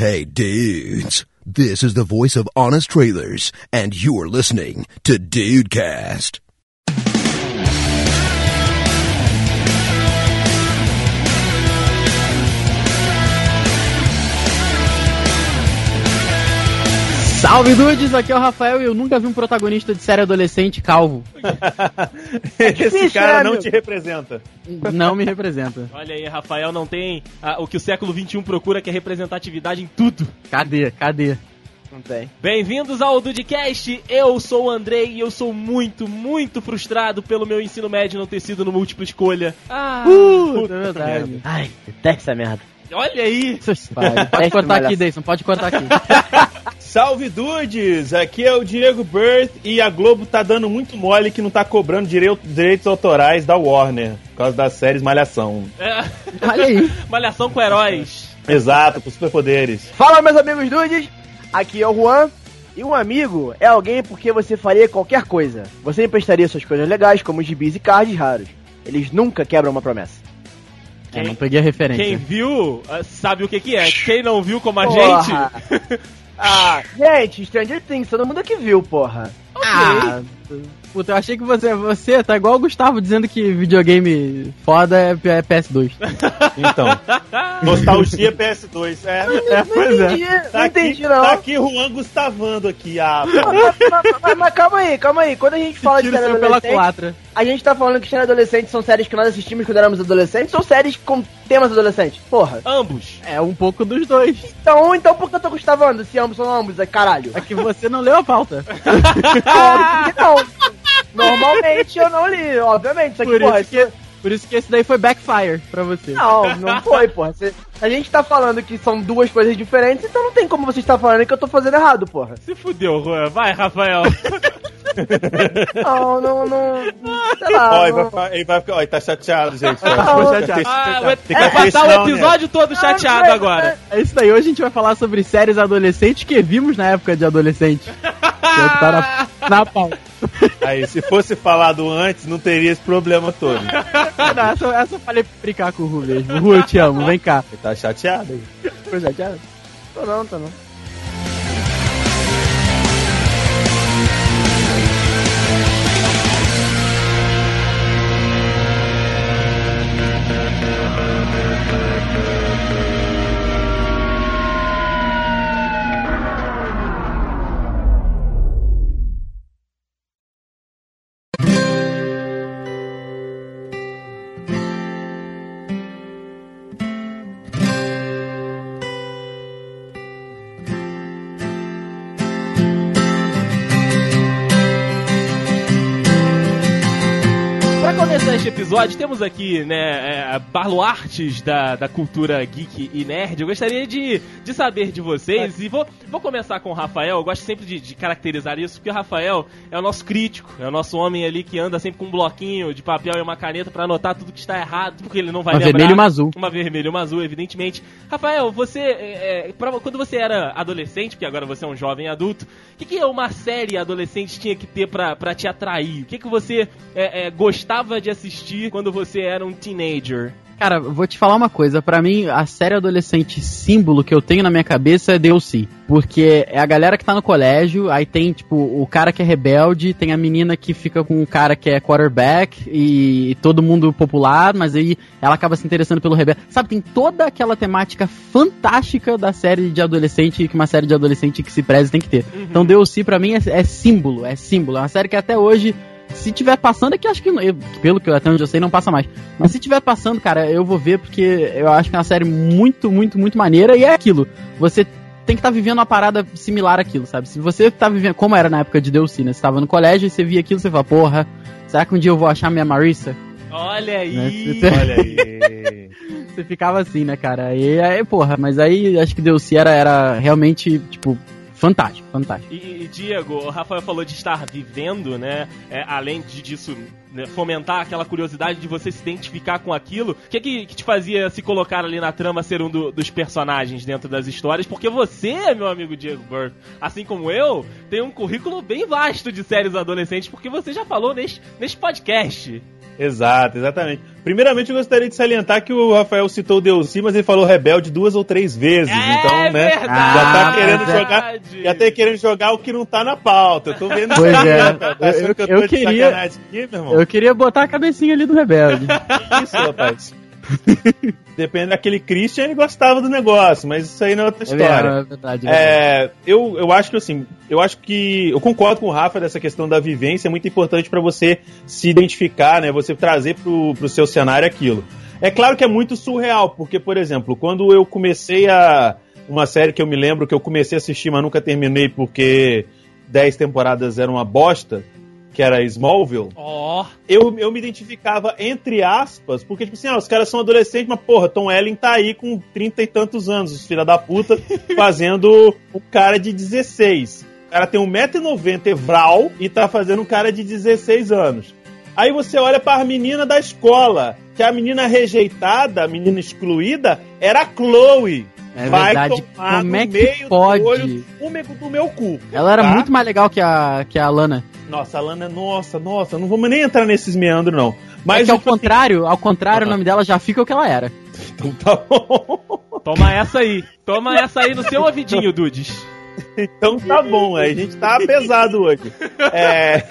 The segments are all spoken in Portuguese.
Hey dudes, this is the voice of Honest Trailers, and you're listening to Dudecast. Salve dudes, aqui é o Rafael e eu nunca vi um protagonista de série adolescente calvo. Esse difícil, cara não meu? te representa. Não me representa. Olha aí, Rafael não tem ah, o que o século XXI procura, que é representatividade em tudo. Cadê? Cadê? Não tem. Bem-vindos ao Dudcast, eu sou o Andrei e eu sou muito, muito frustrado pelo meu ensino médio não ter sido no múltipla escolha. Ah, Puta, é verdade. Ai, deteste essa merda. Olha aí. Pai, pode cortar aqui, Deison, pode cortar aqui. Salve dudes! Aqui é o Diego Birth e a Globo tá dando muito mole que não tá cobrando direitos autorais da Warner por causa das séries Malhação. É, Olha aí. malhação com heróis. Exato, com superpoderes. Fala, meus amigos dudes! Aqui é o Juan. E um amigo é alguém porque você faria qualquer coisa. Você emprestaria suas coisas legais, como gibis e cards raros. Eles nunca quebram uma promessa. É, não peguei a referência. Quem viu ah, sabe o que, que é. Quem não viu como a Porra. gente. Ah, gente, Stranger Things, todo mundo aqui viu, porra. Ah, puta, eu achei que você, você tá igual o Gustavo dizendo que videogame foda é, é PS2. Então, nostalgia PS2. É, É, pois é. Entendi, tá não entendi aqui, não. Tá aqui Juan Gustavando aqui. Ah. Mas, mas- mas- mas calma aí, calma aí. Quando a gente fala de série pela culatra. a gente tá falando que série adolescente são séries que nós assistimos quando éramos adolescentes ou séries com temas adolescentes? Porra. Ambos. É um pouco dos dois. Então, então por que eu tô gustavando se ambos são ambos? É caralho. É que você não leu a pauta. Óbvio que não. Normalmente eu não li, obviamente. Isso aqui, Por porra, isso, que, por isso que esse daí foi backfire pra você. Não, não foi, porra. Cê- a gente tá falando que são duas coisas diferentes, então não tem como você estar falando que eu tô fazendo errado, porra. Se fudeu, Juan. Vai, Rafael. Não, não, não. Sei lá. Ó, ele não- vai, ele vai ficar. Ó, ele tá chateado, gente. Não, Tem que ter- Ah, vai tem que vai ter passar o não, né? episódio todo chateado Não, agora. É isso daí. Hoje a gente vai falar sobre séries adolescentes que vimos na época de adolescente. Que tá na, na pauta. Aí, se fosse falado antes, não teria esse problema todo. Não, essa, essa eu falei pra brincar com o Ru mesmo. Ru, eu te amo. Vem cá. Ele tá chateado aí. É, já. Tô não, tô não. Episódio, temos aqui, né, é, baluartes da, da cultura geek e nerd. Eu gostaria de, de saber de vocês, e vou, vou começar com o Rafael. Eu gosto sempre de, de caracterizar isso, porque o Rafael é o nosso crítico, é o nosso homem ali que anda sempre com um bloquinho de papel e uma caneta pra anotar tudo que está errado, porque ele não vai Uma lembrar. vermelho e uma azul. Uma vermelho e uma azul, evidentemente. Rafael, você, é, é, pra- quando você era adolescente, porque agora você é um jovem adulto, o que, que uma série adolescente tinha que ter pra, pra te atrair? O que, que você é, é, gostava de assistir quando você era um teenager? Cara, vou te falar uma coisa. Pra mim, a série adolescente símbolo que eu tenho na minha cabeça é DLC. Porque é a galera que tá no colégio, aí tem, tipo, o cara que é rebelde, tem a menina que fica com o cara que é quarterback e, todo mundo popular, mas aí ela acaba se interessando pelo rebelde. Sabe, tem toda aquela temática fantástica da série de adolescente que uma série de adolescente que se preze tem que ter. Então DLC pra mim é, é símbolo, é símbolo. É uma série que até hoje se tiver passando, é que acho que, não- eu- pelo que eu, até onde eu sei, não passa mais. Mas se tiver passando, cara, eu vou ver porque eu acho que é uma série muito, muito, muito maneira e é aquilo. Você tem que estar vivendo uma parada similar àquilo, sabe? Se você tá vivendo, como era na época de DLC, né? Você tava no colégio e você via aquilo, você fala, porra, será que um dia eu vou achar minha Marissa? Olha aí! Né? Olha aí. Você ficava assim, né, cara? E aí, porra, mas aí acho que DLC era, era realmente, tipo, fantástico, fantástico. E, e, Diego, o Rafael falou de estar vivendo, né? É, além de, disso, né, fomentar aquela curiosidade de você se identificar com aquilo. O que, é que, que te fazia se colocar ali na trama ser um do- dos personagens dentro das histórias? Porque você, meu amigo Diego Burke, assim como eu, tem um currículo bem vasto de séries adolescentes, porque você já falou neste, neste podcast. Exato, exatamente. Primeiramente, eu gostaria de salientar que o Rafael citou o Delcy, mas ele falou rebelde duas ou três vezes. É então, né? verdade. Já tá querendo verdade. jogar. Já tá querendo jogar o que não tá na pauta. Eu tô vendo Pois isso é. rapaz. Tá achando Eu- que eu, eu queria- aqui, meu irmão? Eu queria botar a cabecinha ali do Rebelde. Que isso, rapaz? Depende daquele Christian, ele gostava do negócio, mas isso aí não é outra história. é verdade. é verdade. Eu, eu acho que assim, eu acho que eu concordo com o Rafa dessa questão da vivência, é muito importante para você se identificar, né? Você trazer pro, pro seu cenário aquilo. É claro que é muito surreal, porque, por exemplo, quando eu comecei a. Uma série que eu me lembro que eu comecei a assistir, mas nunca terminei porque 10 temporadas era uma bosta, que era Smallville Ó, eu, eu me identificava entre aspas, porque, tipo assim, ah, os caras são adolescentes, mas, porra, Tom Ellen tá aí com 30 e tantos anos, os filha da puta, fazendo um cara de 16. O cara tem 1,90m Evral e tá fazendo um cara de 16 anos. Aí você olha para a menina da escola, que a menina rejeitada, a menina excluída, era a Chloe. É Vai verdade. tomar Como é que do pode? olho úmego do meu cu. Ela era tá? muito mais legal que a, que a Lana. Nossa, a Lana, nossa, nossa, não vamos nem entrar nesses meandros, não. Mas é que ao tipo assim, contrário, ao contrário, Aham. o nome dela já fica o que ela era. então tá bom. toma essa aí. Toma essa aí no seu ouvidinho, Dudes. Então tá bom, a gente tá pesado hoje. É.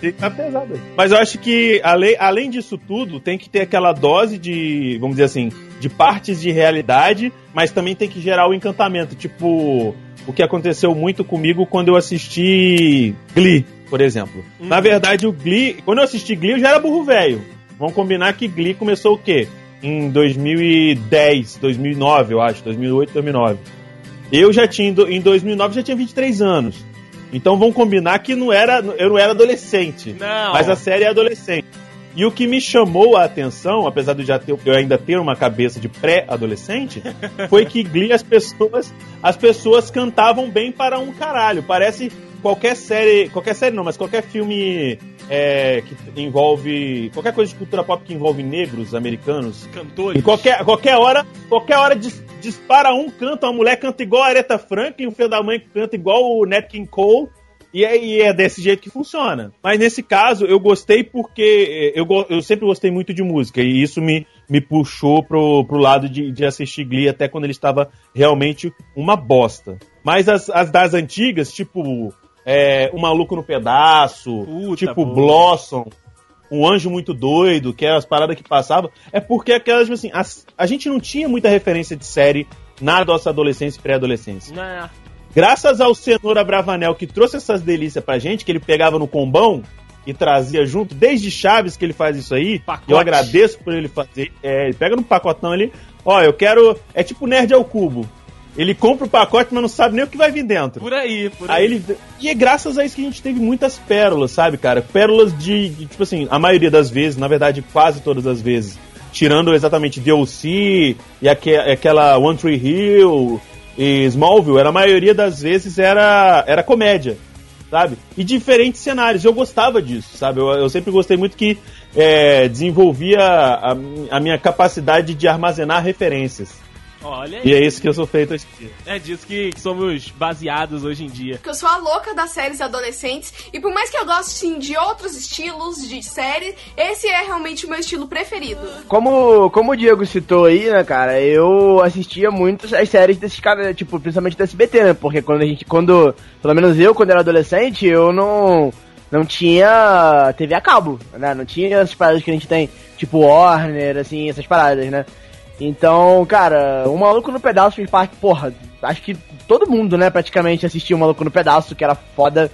Tem que tá pesado hoje. Mas eu acho que, além, além disso tudo, tem que ter aquela dose de, vamos dizer assim, de partes de realidade, mas também tem que gerar o encantamento. Tipo, o que aconteceu muito comigo quando eu assisti Glee, por exemplo. Na verdade, o Glee, quando eu assisti Glee, eu já era burro velho. Vamos combinar que Glee começou o quê? Em 2010, 2009, eu acho, 2008, 2009. Eu já tinha, em 2009, já tinha 23 anos. Então vamos combinar que não era, eu não era adolescente. Não. Mas a série é adolescente. E o que me chamou a atenção, apesar de ter, eu ainda ter uma cabeça de pré-adolescente, foi que Glee as pessoas, as pessoas cantavam bem para um caralho. Parece qualquer série, qualquer série não, mas qualquer filme é, que envolve qualquer coisa de cultura pop que envolve negros americanos. Cantores. qualquer, qualquer hora, qualquer hora dis- dispara um canta, uma mulher canta igual a Aretha Franklin, o filho da mãe canta igual o Nat King Cole. E é, e é desse jeito que funciona. Mas nesse caso, eu gostei porque eh, eu, eu sempre gostei muito de música. E isso me, me puxou pro, pro lado de, de assistir Glee até quando ele estava realmente uma bosta. Mas as, as das antigas, tipo é, O Maluco no Pedaço, Puta, tipo boa. Blossom, Um Anjo Muito Doido, que eram as paradas que passavam, é porque aquelas, tipo assim, as- a gente não tinha muita referência de série na nossa adolescência e pré-adolescência. Né? Graças ao Cenoura Bravanel que trouxe essas delícias pra gente, que ele pegava no combão e trazia junto, desde Chaves que ele faz isso aí, Pacote. eu agradeço por ele fazer. É, ele pega no pacotão ali, ó, eu quero. É tipo nerd ao cubo. Ele compra o pacote, mas não sabe nem o que vai vir dentro. Por aí, por aí. Aí ele. E é graças a isso que a gente teve muitas pérolas, sabe, cara? Pérolas de, de, tipo assim, a maioria das vezes, na verdade, quase todas as vezes. Tirando exatamente DLC e aque, aquela One Tree Hill e Smallville, era, a maioria das vezes era, era comédia, sabe? E diferentes cenários. Eu gostava disso, sabe? Eu, eu sempre gostei muito que é, desenvolvia a, a minha capacidade de armazenar referências. Olha aí. E é isso que eu sou feito hoje em dia. É disso que, que somos baseados hoje em dia. Porque eu sou a louca das séries adolescentes. E por mais que eu goste sim de outros estilos de série, esse é realmente o meu estilo preferido. Como, como o Diego citou aí, né, cara, eu assistia muito as séries desses caras, tipo, principalmente do SBT, né? Porque quando a gente, quando, pelo menos eu, quando era adolescente, eu não, não tinha TV a cabo, né? Não tinha essas paradas que a gente tem, tipo Warner, assim, essas paradas, né? Então, cara, o Maluco no Pedaço fez parte, porra, acho que todo mundo, né, praticamente assistiu o Maluco no Pedaço, que era foda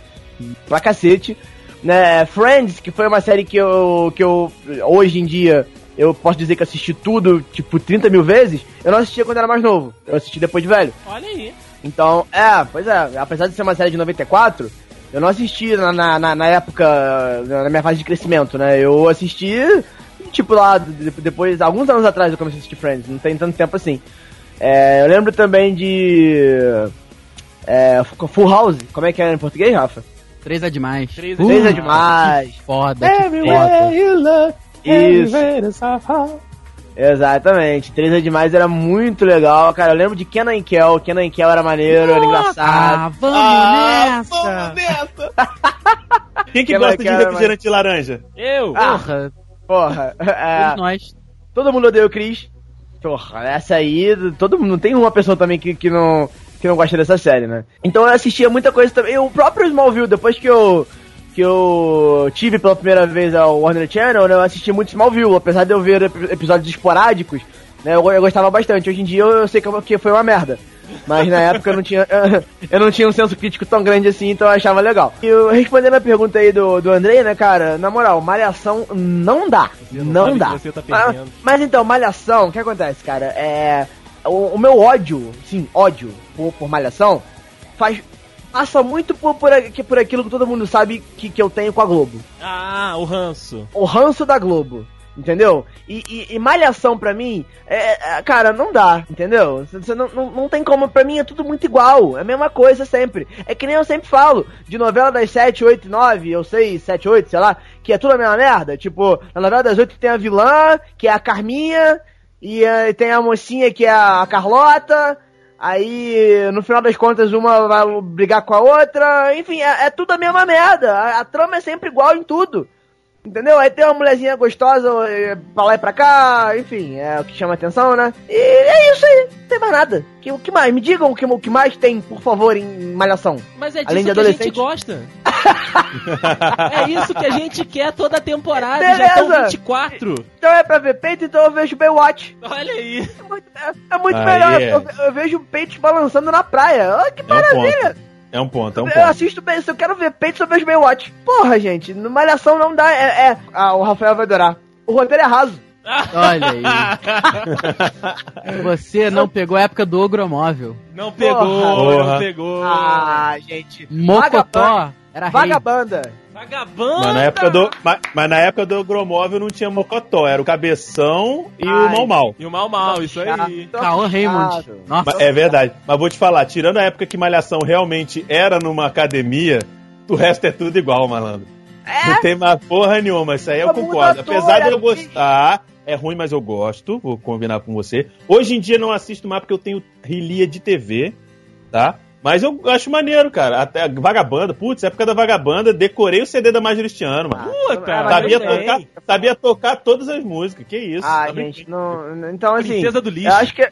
pra cacete. Né, Friends, que foi uma série que eu, que eu, hoje em dia, eu posso dizer que assisti tudo, tipo, 30 mil vezes, eu não assistia quando era mais novo, eu assisti depois de velho. Olha aí. Então, é, pois é, apesar de ser uma série de 94, eu não assisti na, na, na- na época, na minha fase de crescimento, né? Eu assisti, tipo, lá, de- depois, alguns anos atrás eu comecei a assistir Friends, não tem tanto tempo assim. É, eu lembro também de. É, Full House, como é que é em português, Rafa? Três é demais. Três é Uh, Três é demais. demais. que Foda, que foda. you look, Isso. Exatamente. Três é demais era muito legal, cara. Eu lembro de Kenan e Kel. Kenan e Kel era maneiro, era engraçado. Ah, vamos Ah, nessa! Quem que Aquela gosta de cara, refrigerante de laranja? Eu? Ah. Porra, Porra, é, nós. todo mundo odeia o Chris. Porra, essa aí, todo mundo, não tem uma pessoa também que, que não que não gosta dessa série, né? Então eu assistia muita coisa também. O próprio Smallville, depois que eu que eu tive pela primeira vez ao Warner Channel, né, eu assisti muito Smallville, apesar de eu ver ep- episódios esporádicos, né, eu, eu gostava bastante. Hoje em dia eu, eu sei que, que foi uma merda. Mas na época eu não tinha eu não tinha um senso crítico tão grande assim, então eu achava legal. E eu, respondendo a pergunta aí do, do Andrei, né, cara, na moral, malhação não dá. Você não Não, dá. tá mas, perdendo. mas então, malhação, o que acontece, cara? É. O, o meu ódio, sim, ódio por, por malhação, faz. Passa muito por, por, por aquilo que todo mundo sabe que, que eu tenho com a Globo. Ah, o ranço. O ranço da Globo. Entendeu? E, e- e malhação pra mim, é, é, cara, não dá, entendeu? Você não, não, não tem como, pra mim é tudo muito igual, é a mesma coisa sempre. É que nem eu sempre falo, de novela das 7, 8, 9, eu sei, 7, 8, sei lá, que é tudo a mesma merda. Tipo, na novela das 8 tem a vilã, que é a Carminha, e eh, tem a mocinha que é a Carlota, aí no final das contas uma vai brigar com a outra, enfim, é, é tudo a mesma merda. A, a trama é sempre igual em tudo. Entendeu? Aí tem uma mulherzinha gostosa pra lá e pra cá, enfim, é o que chama atenção, né? E é isso aí, não tem mais nada. Que- O que mais? Me digam o que, o que mais tem, por favor, em Malhação. Mas é disso Além de que a gente adolescente. gosta. é isso que a gente quer toda a temporada. Já Beleza. estão 24. Então é pra ver peito, então eu vejo Baywatch. Olha aí. É muito, é- é muito melhor, é. eu, eu vejo peitos balançando na praia. Olha que É um ponto. É um ponto, Eu assisto bem, se eu quero ver peito, eu vejo Baywatch. Porra, gente, no Malhação não dá, é... é- Ah, o Rafael vai adorar. O roteiro é raso. Olha aí. Você não pegou a época do Ogromóvel. Não pegou, Porra. não pegou. Ah, gente. Mocotó era rei. Vagabanda. Vagabanda. Mas na época do, mas, mas na época do Gromóvel não tinha Mocotó, era o Cabeção e o Ai. Mal Mal. E o mal mal, isso aí. Cauã Raymond. Nossa. É verdade. Mas vou te falar, tirando a época que Malhação realmente era numa academia, o resto é tudo igual, malandro. Não tem mais porra nenhuma, isso aí eu concordo. Apesar de eu é gostar, é ruim, mas eu gosto, vou combinar com você. Hoje em dia não assisto mais porque eu tenho rilia de TV, tá? Mas eu acho maneiro, cara. Até Vagabanda, putz, época da Vagabanda, decorei o CD da Marjorie Cristiano, mano. Puta, Ah, mas sabia, eu sei. tocar, sabia tocar todas as músicas, que isso. Ah, Sabe? gente, não. Então, assim. Princesa do lixo. Eu acho que. eu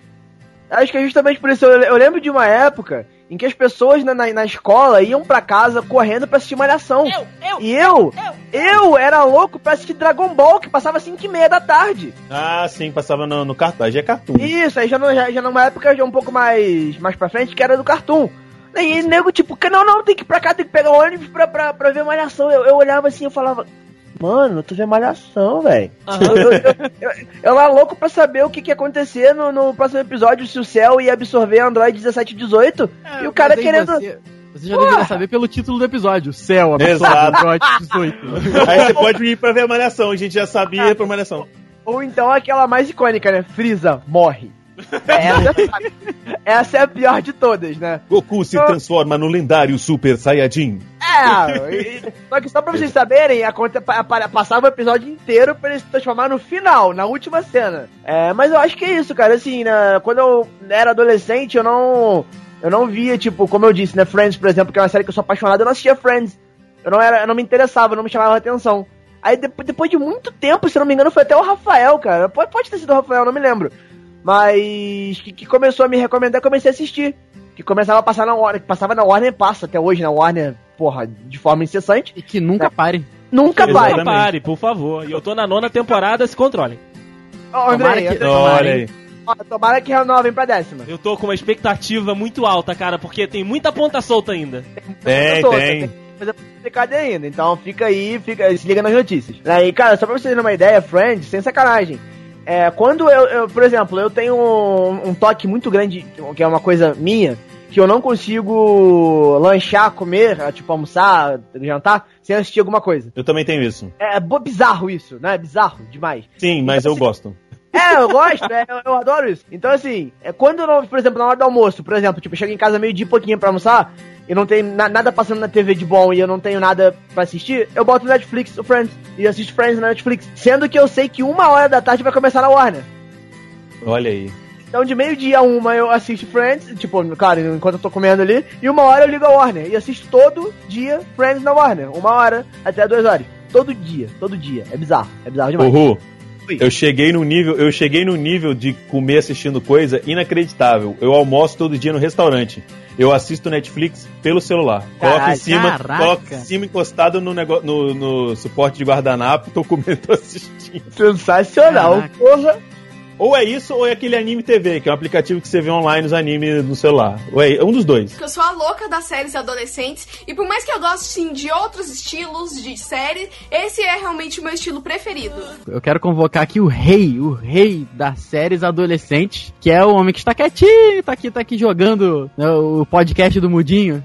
Acho que é justamente por isso. Eu, eu lembro de uma época em que as pessoas na, na, na escola iam pra casa correndo pra assistir Malhação. Eu, eu, E eu, eu era louco pra assistir Dragon Ball, que passava 5 e meia da tarde. Ah, sim, passava no, no cartaz, é cartoon. Isso, aí já, não, já, já numa época já um pouco mais, mais pra frente, que era do Cartoon. E nego, tipo, que não, não, tem que ir pra cá, tem que pegar o ônibus pra, pra, pra ver Malhação. Eu, eu olhava assim, eu falava, mano, tu vê Malhação, velho. Eu, eu, eu, eu, eu era louco pra saber o que, que ia acontecer no, no próximo episódio, se o céu ia absorver Android 1718. e o cara aí querendo... Você, você já deveria saber pelo título do episódio. Céu, Exato. Android 18. Aí você pode ir pra ver a Malhação, a gente já sabia ir pra Malhação. Ou então aquela mais icônica, né? Freeza morre. Essa, essa é a pior de todas, né? Goku se transforma no lendário Super Saiyajin. É, só que só pra vocês saberem, a conta pa- pa- passava o episódio inteiro pra ele se transformar no final, na última cena. É, mas eu acho que é isso, cara. Assim, né, quando eu era adolescente, eu não. Eu não via, tipo, como eu disse, né? Friends, por exemplo, que é uma série que eu sou apaixonado, eu não assistia Friends. Eu não, era, eu não me interessava, não me chamava atenção. Aí depois, depois de muito tempo, se não me engano, foi até o Rafael, cara. Pode, pode ter sido o Rafael, não me lembro. Mas que, que começou a me recomendar, comecei a assistir. Que começava a passar na Warner, que passava na Warner passa até hoje na Warner, porra, de forma incessante. E que nunca pare. Nunca. Exatamente. Não pare, por favor. E eu tô na nona temporada, se controlem. Ó, Andrei, Tomara que- Olha aí. ó, tomara que renovem pra décima. Eu tô com uma expectativa muito alta, cara, porque tem muita ponta solta ainda. Tem, tô, tem. que fazer complicado ainda. Então fica aí, fica, se liga nas notícias. Aí, cara, só pra vocês terem uma ideia, Friends, sem sacanagem. É, quando eu, eu, por exemplo, eu tenho um, um toque muito grande, que é uma coisa minha, que eu não consigo lanchar, comer, é, tipo almoçar, jantar, sem assistir alguma coisa. Eu também tenho isso. É bo- bizarro isso, né? Bizarro demais. Sim, mas eu gosto. É, eu gosto, é, eu, eu adoro isso. Então, assim, é, quando, eu não, por exemplo, na hora do almoço, por exemplo, tipo, eu chego em casa meio dia e pouquinho pra almoçar, e não tem na- nada passando na TV de bom e eu não tenho nada pra assistir, eu boto no Netflix, o Friends, e assisto Friends na Netflix. Sendo que eu sei que uma hora da tarde vai começar na Warner. Olha aí. Então, de meio-dia a uma eu assisto Friends, tipo, claro, enquanto eu tô comendo ali, e uma hora eu ligo a Warner. E assisto todo dia Friends na Warner. Uma hora até duas horas. todo dia, todo dia. É bizarro, é bizarro demais. Uhul. Eu cheguei no nível, eu cheguei no nível de comer assistindo coisa inacreditável. Eu almoço todo dia no restaurante. Eu assisto Netflix pelo celular. Coloco em Caralho, cima, caraca. coloco em cima encostado no, negócio, no, no suporte de guardanapo, tô comendo, tô assistindo. Sensacional, Caraca. porra. Ou é isso, ou é aquele Anime TV, que é um aplicativo que você vê online os animes no celular. Ou é um dos dois. Porque eu sou a louca das séries adolescentes. E por mais que eu goste, sim, de outros estilos de série, esse é realmente o meu estilo preferido. Eu quero convocar aqui o rei, o rei das séries adolescentes, que é o homem que está quietinho, tá aqui, tá aqui jogando né, o podcast do Mudinho,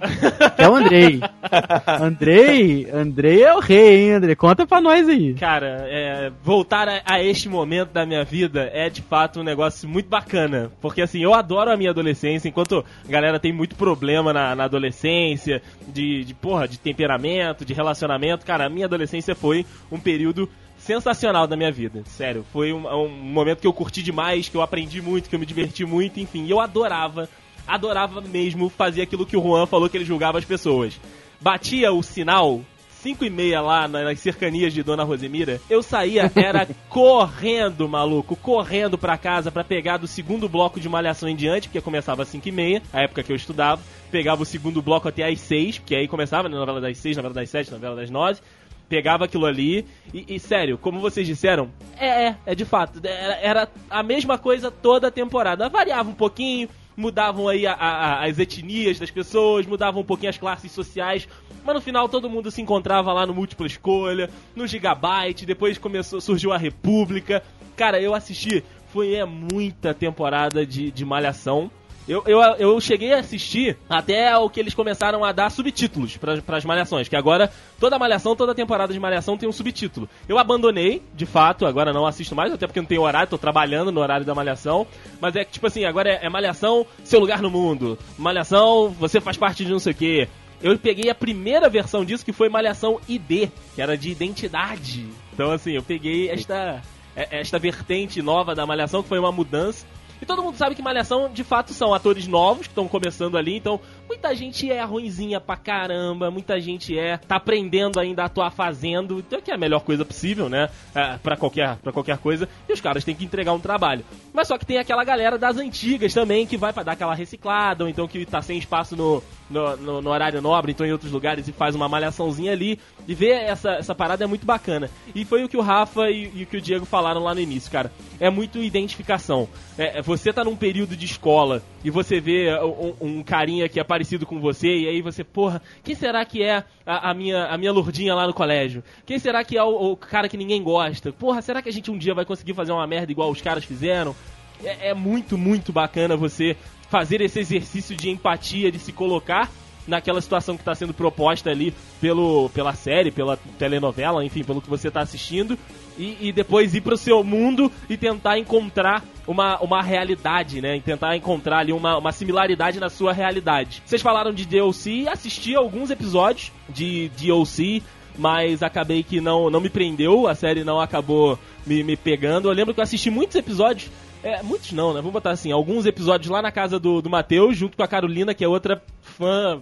que é o Andrei. Andrei, Andrei é o rei, hein, Andrei? Conta pra nós aí. Cara, é, voltar a, a este momento da minha vida é de fato um negócio muito bacana. Porque assim, eu adoro a minha adolescência, enquanto a galera tem muito problema na, na adolescência, de, de, porra, de temperamento, de relacionamento. Cara, a minha adolescência foi um período sensacional da minha vida. Sério, foi um, um momento que eu curti demais, que eu aprendi muito, que eu me diverti muito, enfim, eu adorava, adorava mesmo fazer aquilo que o Juan falou que ele julgava as pessoas. Batia o sinal 5 e meia lá na- nas cercanias de Dona Rosemira, eu saía, era correndo, maluco, correndo pra casa pra pegar do segundo bloco de malhação em diante, porque começava às 5 e meia, a época que eu estudava, pegava o segundo bloco até às 6, porque aí começava na novela das 6, novela das 7, novela das 9, pegava aquilo ali e, e, sério, como vocês disseram, é, é, é de fato, era, era a mesma coisa toda a temporada, variava um pouquinho, mudavam aí a- a- as etnias das pessoas, mudavam um pouquinho as classes sociais, mas no final todo mundo se encontrava lá no múltipla escolha, no Gigabyte, depois começou, surgiu a República. Cara, eu assisti, foi é, muita temporada de, de Malhação. Eu, eu, eu cheguei a assistir até o que eles começaram a dar subtítulos para as malhações, que agora toda malhação, toda temporada de malhação tem um subtítulo. Eu abandonei, de fato, agora não assisto mais, até porque não tenho horário, tô trabalhando no horário da malhação. Mas é que, tipo assim, agora é, é malhação, seu lugar no mundo. Malhação, você faz parte de não sei o quê. Eu peguei a primeira versão disso, que foi Malhação ID, que era de identidade. Então, assim, eu peguei esta, é- esta vertente nova da Malhação, que foi uma mudança. E todo mundo sabe que Malhação, de fato, são atores novos que estão começando ali, então muita gente é ruinzinha pra caramba, muita gente é tá aprendendo ainda a atuar fazendo, então que é a melhor coisa possível, né? É, pra qualquer para qualquer coisa, e os caras têm que entregar um trabalho. Mas só que tem aquela galera das antigas também que vai pra dar aquela reciclada, ou então que tá sem espaço no, no, no- no horário nobre, então em outros lugares e faz uma malhaçãozinha ali, e ver essa, essa parada é muito bacana. E foi o que o Rafa e, e o que o Diego falaram lá no início, cara. É muito identificação. É, é, você tá num período de escola e você vê um, um carinha que é parecido com você, e aí você, porra, quem será que é a, a minha, a minha lurdinha lá no colégio? Quem será que é o, o cara que ninguém gosta? Porra, será que a gente um dia vai conseguir fazer uma merda igual os caras fizeram? É, é muito, muito bacana você fazer esse exercício de empatia, de se colocar naquela situação que está sendo proposta ali pelo, pela série, pela telenovela, enfim, pelo que você está assistindo, e, e depois ir pro seu mundo e tentar encontrar uma, uma realidade, né? E tentar encontrar ali uma, uma similaridade na sua realidade. Vocês falaram de DLC, assisti alguns episódios de DLC, mas acabei que não, não me prendeu, a série não acabou me, me pegando. Eu lembro que eu assisti muitos episódios. É, muitos não, né? Vamos botar assim, alguns episódios lá na casa do, do Matheus, junto com a Carolina, que é outra fã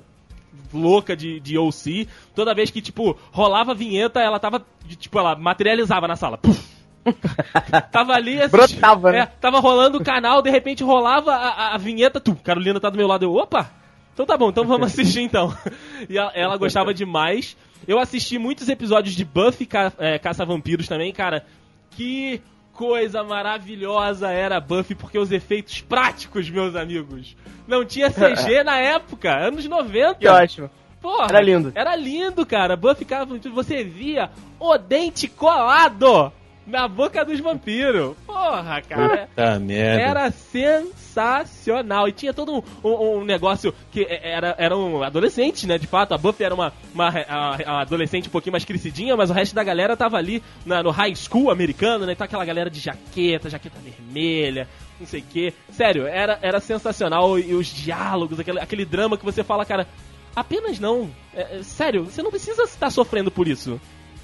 louca de, de OC. Toda vez que, tipo, rolava a vinheta, ela tava, tipo, ela materializava na sala. Puf! tava ali, assisti- Brotava, né? é, tava rolando o canal, de repente rolava a, a- vinheta, tu, Carolina tá do meu lado, eu, opa! Então tá bom, então vamos assistir então. E ela, ela gostava demais. Eu assisti muitos episódios de Buffy Ca é, Caça-Vampiros também, cara. Que coisa maravilhosa era Buffy, porque os efeitos práticos, meus amigos. Não tinha CG na época, anos 90. Que ótimo. Porra, Era lindo. Era lindo, cara. Buffy Caça-Vampiros, você via o dente colado na boca dos vampiros. Porra, cara. Tá merda. Era sensacional. E tinha todo um, um- um negócio que era, eram adolescentes, né? De fato, a Buffy era uma, uma, a- a adolescente um pouquinho mais crescidinha, mas o resto da galera tava ali na- no high school americano, né? Então aquela galera de jaqueta, jaqueta vermelha, não sei o quê. Sério, era, era sensacional. E os diálogos, aquele, aquele drama que você fala, cara, apenas não. É, é, sério, você não precisa estar sofrendo por isso.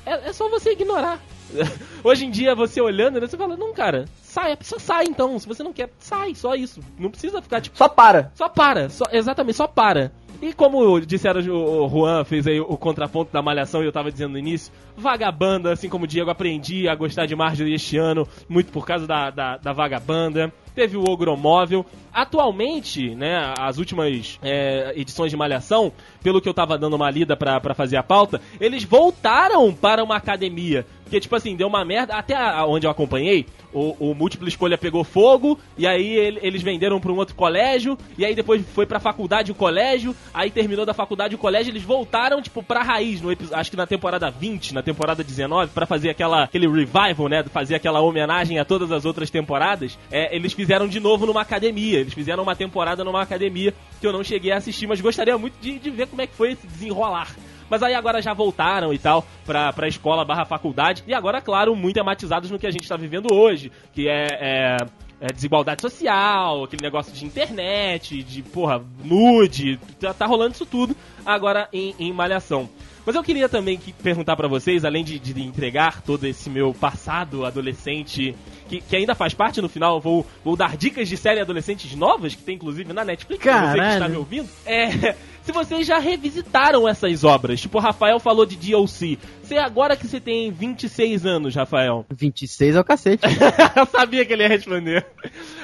É, é só você ignorar. Hoje em dia, você olhando, né, você fala, não, cara, sai, só sai então. Se você não quer, sai, só isso. Não precisa ficar, tipo, Só para. só para, só, exatamente, só para. E como disseram, o Juan fez aí o contraponto da malhação e eu tava dizendo no início, vagabanda, assim como o Diego, aprendi a gostar de Marjorie este ano, muito por causa da, da, da vagabanda teve o Ogromóvel. Atualmente, né, as últimas é, edições de Malhação, pelo que eu tava dando uma lida para fazer a pauta, eles voltaram para uma academia. Porque, tipo assim, deu uma merda. Até onde eu acompanhei, o, o múltipla escolha pegou fogo, e aí ele, eles venderam para um outro colégio, e aí depois foi pra faculdade o colégio, aí terminou da faculdade o colégio, eles voltaram, tipo, pra raiz, no acho que na temporada 20, na temporada 19, para fazer aquela, aquele revival, né? Fazer aquela homenagem a todas as outras temporadas. É, eles fizeram de novo numa academia. Eles fizeram uma temporada numa academia que eu não cheguei a assistir, mas gostaria muito de, de ver como é que foi esse desenrolar. Mas aí agora já voltaram e tal pra, pra escola barra faculdade. E agora, claro, muito tematizados no que a gente tá vivendo hoje, que é, é é, desigualdade social, aquele negócio de internet, de, porra, nude, tá, tá rolando isso tudo agora em, em Malhação. Mas eu queria também que, perguntar para vocês, além de, de, entregar todo esse meu passado adolescente, que, que ainda faz parte no final, vou, vou dar dicas de série adolescentes novas, que tem inclusive na Netflix, pra você que está me ouvindo. É, se vocês já revisitaram essas obras, tipo o Rafael falou de DLC. Você agora que você tem 26 anos, Rafael. 26 é o cacete. eu sabia que ele ia responder.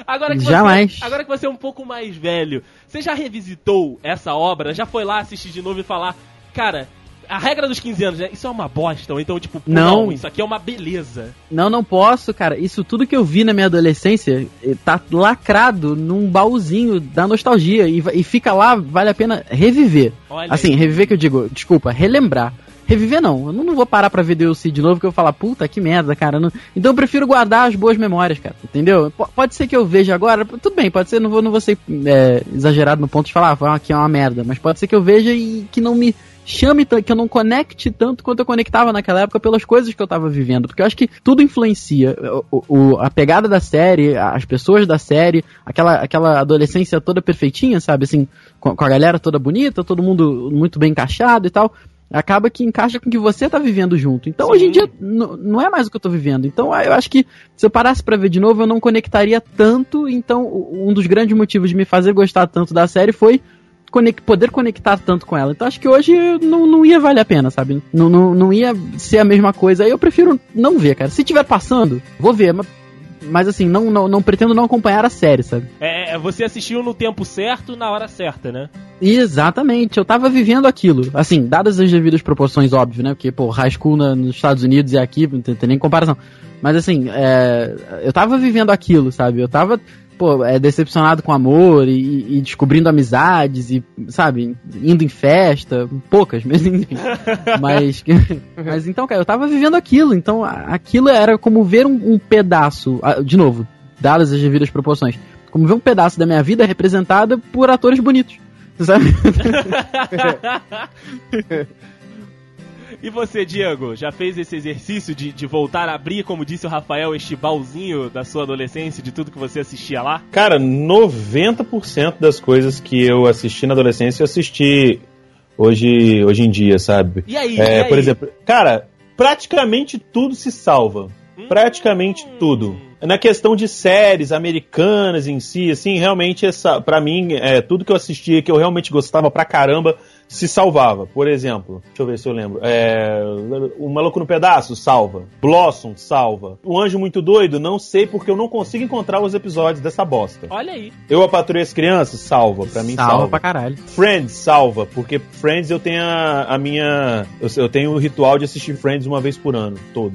Agora que Jamais. Você, agora que você é um pouco mais velho, você já revisitou essa obra? Já foi lá assistir de novo e falar, cara, a regra dos 15 anos, né? Isso é uma bosta. Ou então, tipo, não. não. isso aqui é uma beleza. Não, não posso, cara. Isso tudo que eu vi na minha adolescência eh, tá lacrado num baúzinho da nostalgia. E, e fica lá, vale a pena reviver. Olha assim, aí. reviver que eu digo, desculpa, relembrar. Reviver não, eu não vou parar pra ver DLC de novo que eu falar, puta que merda, cara. Não... Então eu prefiro guardar as boas memórias, cara, entendeu? P pode ser que eu veja agora, tudo bem, pode ser, não vou, não vou ser é, exagerado no ponto de falar, ah, aqui é uma merda, mas pode ser que eu veja e que não me chame, que eu não conecte tanto quanto eu conectava naquela época pelas coisas que eu tava vivendo. Porque eu acho que tudo influencia. O, o, a pegada da série, as pessoas da série, aquela, aquela adolescência toda perfeitinha, sabe? Assim, com, com a galera toda bonita, todo mundo muito bem encaixado e tal acaba que encaixa com o que você tá vivendo junto. Então, Sim. hoje em dia, não é mais o que eu tô vivendo. Então, eu acho que se eu parasse para ver de novo, eu não conectaria tanto. Então, um dos grandes motivos de me fazer gostar tanto da série foi conect, poder conectar tanto com ela. Então acho que hoje não, não ia valer a pena, sabe? Não, não, não ia ser a mesma coisa. Eu prefiro não ver, cara. Se tiver passando, vou ver, mas mas assim, não, não, não, pretendo não acompanhar a série, sabe? É, é, você assistiu no tempo certo, na hora certa, né? Exatamente, eu tava vivendo aquilo. Assim, dadas as devidas proporções, óbvio, né? Porque, pô, high school na, nos Estados Unidos e aqui, não tem, tem nem comparação. Mas assim, é, eu tava vivendo aquilo, sabe? Eu tava pô, é decepcionado com amor e, e, descobrindo amizades e, sabe, indo em festa, poucas, mas enfim. mas, mas então, cara, eu tava vivendo aquilo, então aquilo era como ver um, um pedaço, de novo, dadas as devidas proporções, como ver um pedaço da minha vida representada por atores bonitos, sabe? E você, Diego, já fez esse exercício de, de voltar a abrir, como disse o Rafael, este baúzinho da sua adolescência, de tudo que você assistia lá? Cara, 90% das coisas que eu assisti na adolescência eu assisti hoje, hoje em dia, sabe? E aí? É, e aí? Por exemplo, cara, praticamente tudo se salva. Hum. Praticamente tudo. Na questão de séries americanas em si, assim, realmente essa, para mim, é, tudo que eu assistia que eu realmente gostava pra caramba, se salvava. Por exemplo, deixa eu ver se eu lembro. É, o Maluco no Pedaço, salva. Blossom, salva. O Anjo Muito Doido, não sei porque eu não consigo encontrar os episódios dessa bosta. Olha aí. Eu, a Patrulha as Crianças, salva. Pra mim, salva. Salva pra caralho. Friends, salva. Porque Friends eu tenho a, a minha... Eu, eu tenho o ritual de assistir Friends uma vez por ano, todo.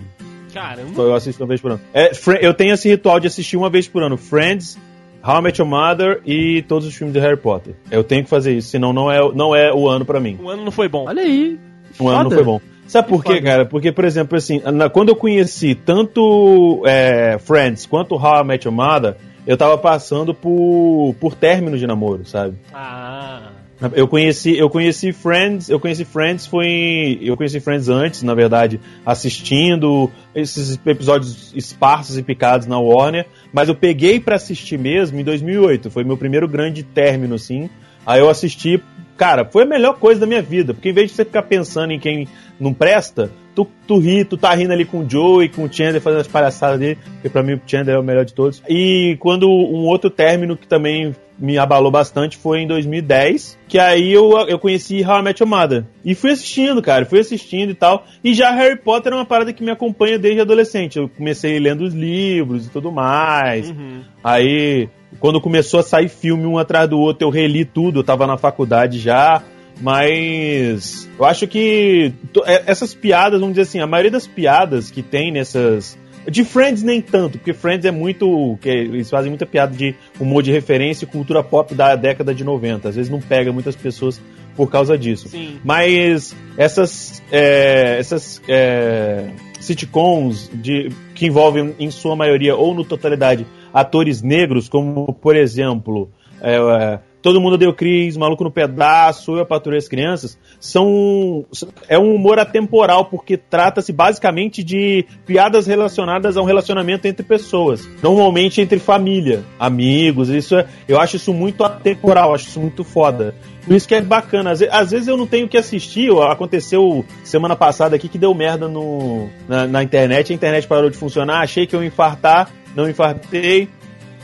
Caramba. Eu assisto uma vez por ano. É, eu tenho esse ritual de assistir uma vez por ano. Friends, How I Met Your Mother e todos os filmes de Harry Potter. Eu tenho que fazer isso, senão não é, não é o ano para mim. O ano não foi bom. Olha aí. O ano não foi bom. Sabe por quê, cara? Porque, por exemplo, assim, na, quando eu conheci tanto é, Friends quanto How I Met Your Mother, eu tava passando por, por término de namoro, sabe? Ah. Eu conheci, eu conheci Friends, eu conheci Friends foi, eu conheci Friends antes, na verdade, assistindo esses episódios esparsos e picados na Warner, mas eu peguei para assistir mesmo em 2008, foi meu primeiro grande término assim. Aí eu assisti, cara, foi a melhor coisa da minha vida, porque em vez de você ficar pensando em quem não presta, tu, tu ri, tu tá rindo ali com o Joe e com o Chandler fazendo as palhaçadas dele, porque pra mim o Chandler é o melhor de todos. E quando um outro término que também me abalou bastante foi em 2010, que aí eu, eu conheci How I Met Your Mother. E fui assistindo, cara, fui assistindo e tal. E já Harry Potter é uma parada que me acompanha desde adolescente. Eu comecei lendo os livros e tudo mais. Uhum. Aí, quando começou a sair filme um atrás do outro, eu reli tudo, eu tava na faculdade já. Mas eu acho que é- essas piadas, vamos dizer assim, a maioria das piadas que tem nessas. De Friends nem tanto, porque Friends é muito. Que eles fazem muita piada de humor de referência e cultura pop da década de 90. Às vezes não pega muitas pessoas por causa disso. Sim. Mas essas, é, essas é, sitcoms de, que envolvem, em sua maioria, ou no totalidade, atores negros, como, por exemplo, é, Todo Mundo Deu Cris, Maluco no Pedaço, Eu Patrulhei as Crianças, são, é um humor atemporal, porque trata-se basicamente de piadas relacionadas a um relacionamento entre pessoas. Normalmente entre família, amigos, isso é, eu acho isso muito atemporal, acho isso muito foda. Por isso que é bacana. Às às vezes eu não tenho que assistir. Aconteceu semana passada aqui que deu merda no, na, na internet. A internet parou de funcionar. Achei que eu ia infartar. Não infartei.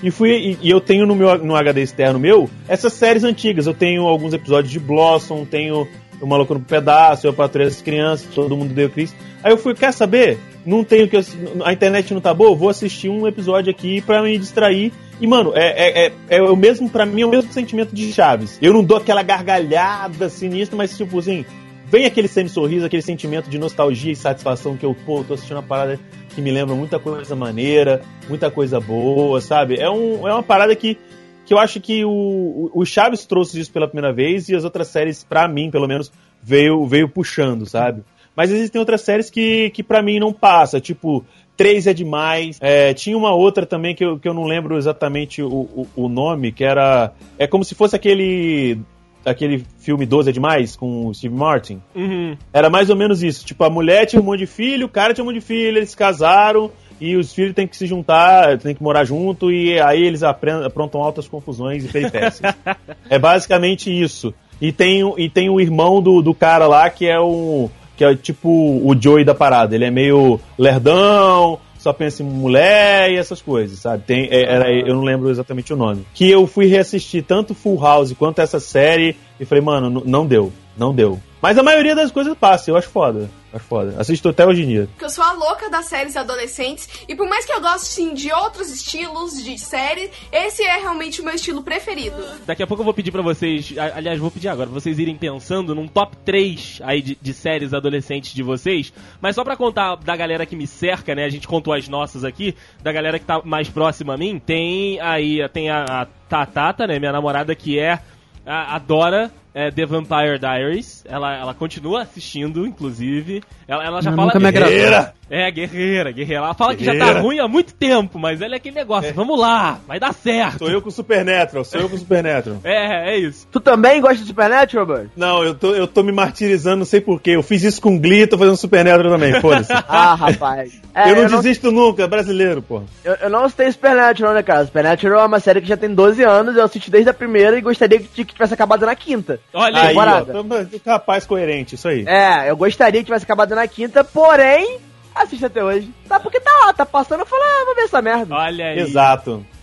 E fui e, e eu tenho no meu no HD externo meu essas séries antigas. Eu tenho alguns episódios de Blossom, tenho o Maluco no Pedaço, eu patrulho as crianças, todo mundo deu Chris. Aí eu fui, quer saber? Não tenho que a internet não tá boa, vou assistir um episódio aqui pra me distrair. E mano, é, é, é, é o mesmo para mim é o mesmo sentimento de Chaves. Eu não dou aquela gargalhada sinistra, mas tipo assim, vem aquele semi-sorriso, aquele sentimento de nostalgia e satisfação que eu, pô, tô assistindo uma parada que me lembra muita coisa maneira, muita coisa boa, sabe? É, um, é uma parada que, que eu acho que o, o Chaves trouxe isso pela primeira vez e as outras séries, pra mim, pelo menos, veio, veio puxando, sabe? Mas existem outras séries que, que para mim não passa, tipo, Três é demais. É, tinha uma outra também que eu, que eu não lembro exatamente o, o, o nome, que era. É como se fosse aquele. Aquele filme 12 é demais com o Steve Martin. Uhum. Era mais ou menos isso. Tipo, a mulher tinha um monte de filho, o cara tinha um monte de filho, eles se casaram e os filhos têm que se juntar, têm que morar junto e aí eles aprontam altas confusões e peripécias. é basicamente isso. E tem, o- e tem o irmão do, do cara lá que é o. que é tipo o Joey da parada. Ele é meio lerdão, só pensa em mulher e essas coisas, sabe? Tem, é- era, eu não lembro exatamente o nome. Que eu fui reassistir tanto Full House quanto essa série e falei, mano, não deu, não deu. Mas a maioria das coisas passa, eu acho foda. Acho foda. Assisto até hoje em dia. Porque eu sou a louca das séries adolescentes. E por mais que eu goste, sim, de outros estilos de série, esse é realmente o meu estilo preferido. Daqui a pouco eu vou pedir pra vocês, aliás, vou pedir agora, pra vocês irem pensando num top 3 aí de, de séries adolescentes de vocês. Mas só pra contar da galera que me cerca, né? A gente contou as nossas aqui, da galera que tá mais próxima a mim, tem aí, tem a, a Tatata, né? Minha namorada que é. a- adora é, The Vampire Diaries. Ela, ela continua assistindo, inclusive. Ela, ela já Mas fala. nunca me agradou. Guerreira! É, guerreira, guerreira. Ela fala que já tá Guerreira. ruim há muito tempo, mas ela é aquele negócio. Vamos lá, vai dar certo. Sou eu com o Supernatural, sou eu com o Supernatural. É, é isso. Tu também gosta de Supernatural, Bud? Não, eu tô, eu tô me martirizando, não sei porquê. Eu fiz isso com Glee, tô fazendo Supernatural também, foda-se. Ah, rapaz. É, eu não desisto nunca, brasileiro, pô. Eu, eu não citei Supernatural, né, cara? Supernatural é uma série que já tem 12 anos, eu assisti desde a primeira e gostaria que, que tivesse acabado na quinta. Olha Aí, aí. ó, tô- rapaz coerente, isso aí. É, eu gostaria que tivesse acabado na quinta, porém, assisto até hoje. Tá porque tá lá, tá passando, eu falo, ah, vou ver essa merda. Olha aí. Exato.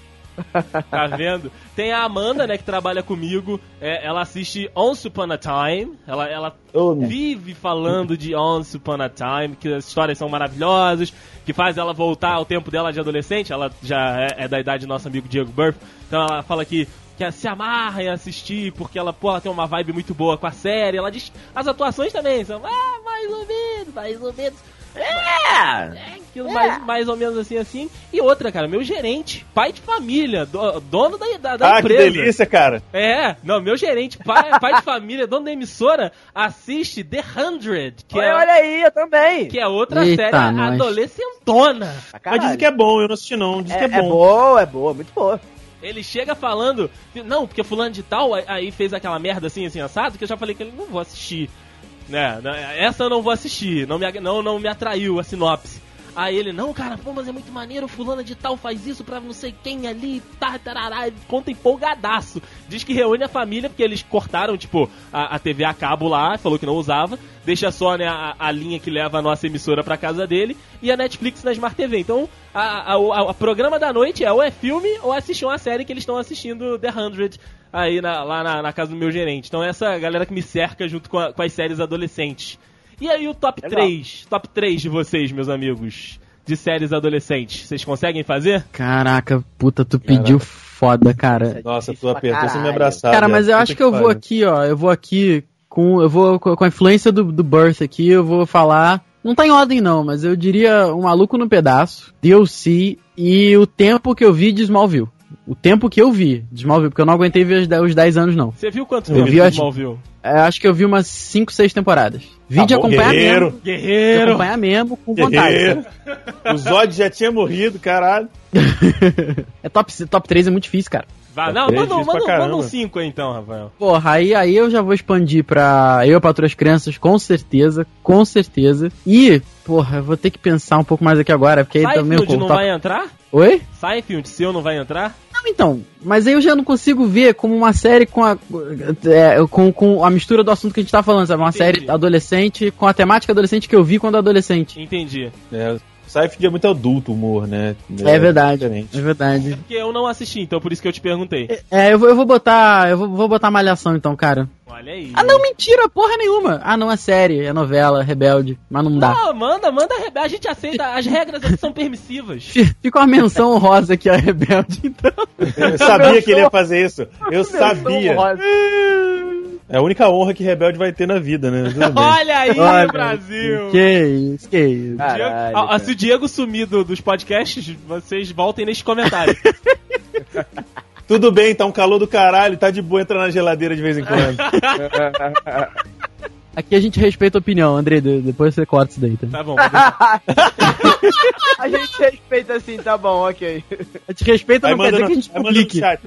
Tá vendo? Tem a Amanda, né, que trabalha comigo. É, ela assiste Once Upon a Time. Ela, ela Ô, vive falando de Once Upon a Time, que as histórias são maravilhosas, que faz ela voltar ao tempo dela de adolescente. Ela já é, é da idade do nosso amigo Diego Burff. Então ela fala que, que se amarra em assistir, porque ela, pô, ela tem uma vibe muito boa com a série. Ela diz. As atuações também são. Ah, mais ou menos, mais ou menos. É! Aquilo mais, mais ou menos assim, assim. E outra, cara, meu gerente, pai de família, do- dono da, da, da Ah, que empresa. delícia, cara. É, não, meu gerente, pai, pai de família, dono da emissora, assiste The Hundred, que, olha, é, olha aí, eu também. que é outra Eita, série nós. adolescentona. Mas dizem que é bom, eu não assisti não, dizem é, que é é bom. boa, é boa, muito boa. Ele chega falando, não, porque fulano de tal aí- aí fez aquela merda assim, assim, assado, que eu já falei que ele não vou assistir. Né, essa eu não vou assistir, não me, não, não me atraiu a sinopse. Aí ele, não, cara, pô, mas é muito maneiro, fulana de tal faz isso pra não sei quem ali, tá, conta empolgadaço. Diz que reúne a família, porque eles cortaram, tipo, a, a TV a cabo lá, falou que não usava, deixa só, né, a, a linha que leva a nossa emissora pra casa dele, e a Netflix na Smart TV. Então, a, a, a, a programa da noite é ou é filme ou assistir uma série que eles estão assistindo The 100 aí na- lá na, na casa do meu gerente. Então essa galera que me cerca junto com, com as séries adolescentes. E aí o top Legal. 3, top 3 de vocês, meus amigos, de séries adolescentes. Vocês conseguem fazer? Caraca, puta, tu pediu foda, cara. Nossa, tu apertou sem me abraçar. Cara, mas eu acho que eu vou aqui, ó. Eu vou aqui com. Eu vou com com a influência do, do Birth aqui, eu vou falar. Não tá em ordem, não, mas eu diria um maluco no pedaço, DLC e o tempo que eu vi de Smallville. O tempo que eu vi de Smallville, porque eu não aguentei ver os 10 os 10 anos, não. Você viu quantos Eu filmes vi, de acho- Smallville? É, acho que eu vi umas 5, 6 temporadas. Vi Tá de bom, acompanhar guerreiro. mesmo. De Guerreiro! acompanhar mesmo com vontade. Guerreiro. O Zod já tinha morrido, caralho. É top, top 3 é muito difícil, cara. Vai, não, manda, um- pra manda, um- manda um caramba. 5 aí então, Rafael. Porra, aí, aí eu já vou expandir pra Eu para as Crianças, com certeza, com certeza. E, porra, eu vou ter que pensar um pouco mais aqui agora, porque aí também o não top- vai entrar? Oi? Seinfeld seu não vai entrar? Não, então, mas aí eu já não consigo ver como uma série com a, é, com, com a mistura do assunto que a gente tá falando, sabe? Uma Entendi. série adolescente com a temática adolescente que eu vi quando adolescente. Entendi. É, Seinfeld é muito adulto o humor, né? É, verdade, diferente. é verdade. Porque eu não assisti, então por isso que eu te perguntei. É, eu vou, eu vou botar, eu vou, vou botar malhação então, cara. Olha aí. Ah, não, mentira, porra nenhuma. Ah, não, é série, é novela, rebelde, mas não dá. Não, manda, manda. a gente aceita, as regras aqui são permissivas. Fica uma menção honrosa aqui a rebelde, então. Eu sabia que ele ia fazer isso. Eu sabia. Rosa. É a única honra que Rebelde vai ter na vida, né? Olha aí, Olha, Brasil! Que isso, que isso. Diego- Caralho, cara. se o Diego sumir do- dos podcasts, vocês voltem neste comentário. Tudo bem, tá um calor do caralho, tá de boa entrar na geladeira de vez em quando. Aqui a gente respeita a opinião, André. de- Depois você corta isso daí, tá? tá bom. A gente respeita assim, tá bom, ok. A gente respeita, Aí não quer manda, dizer no, que a gente aí manda no publique. chat.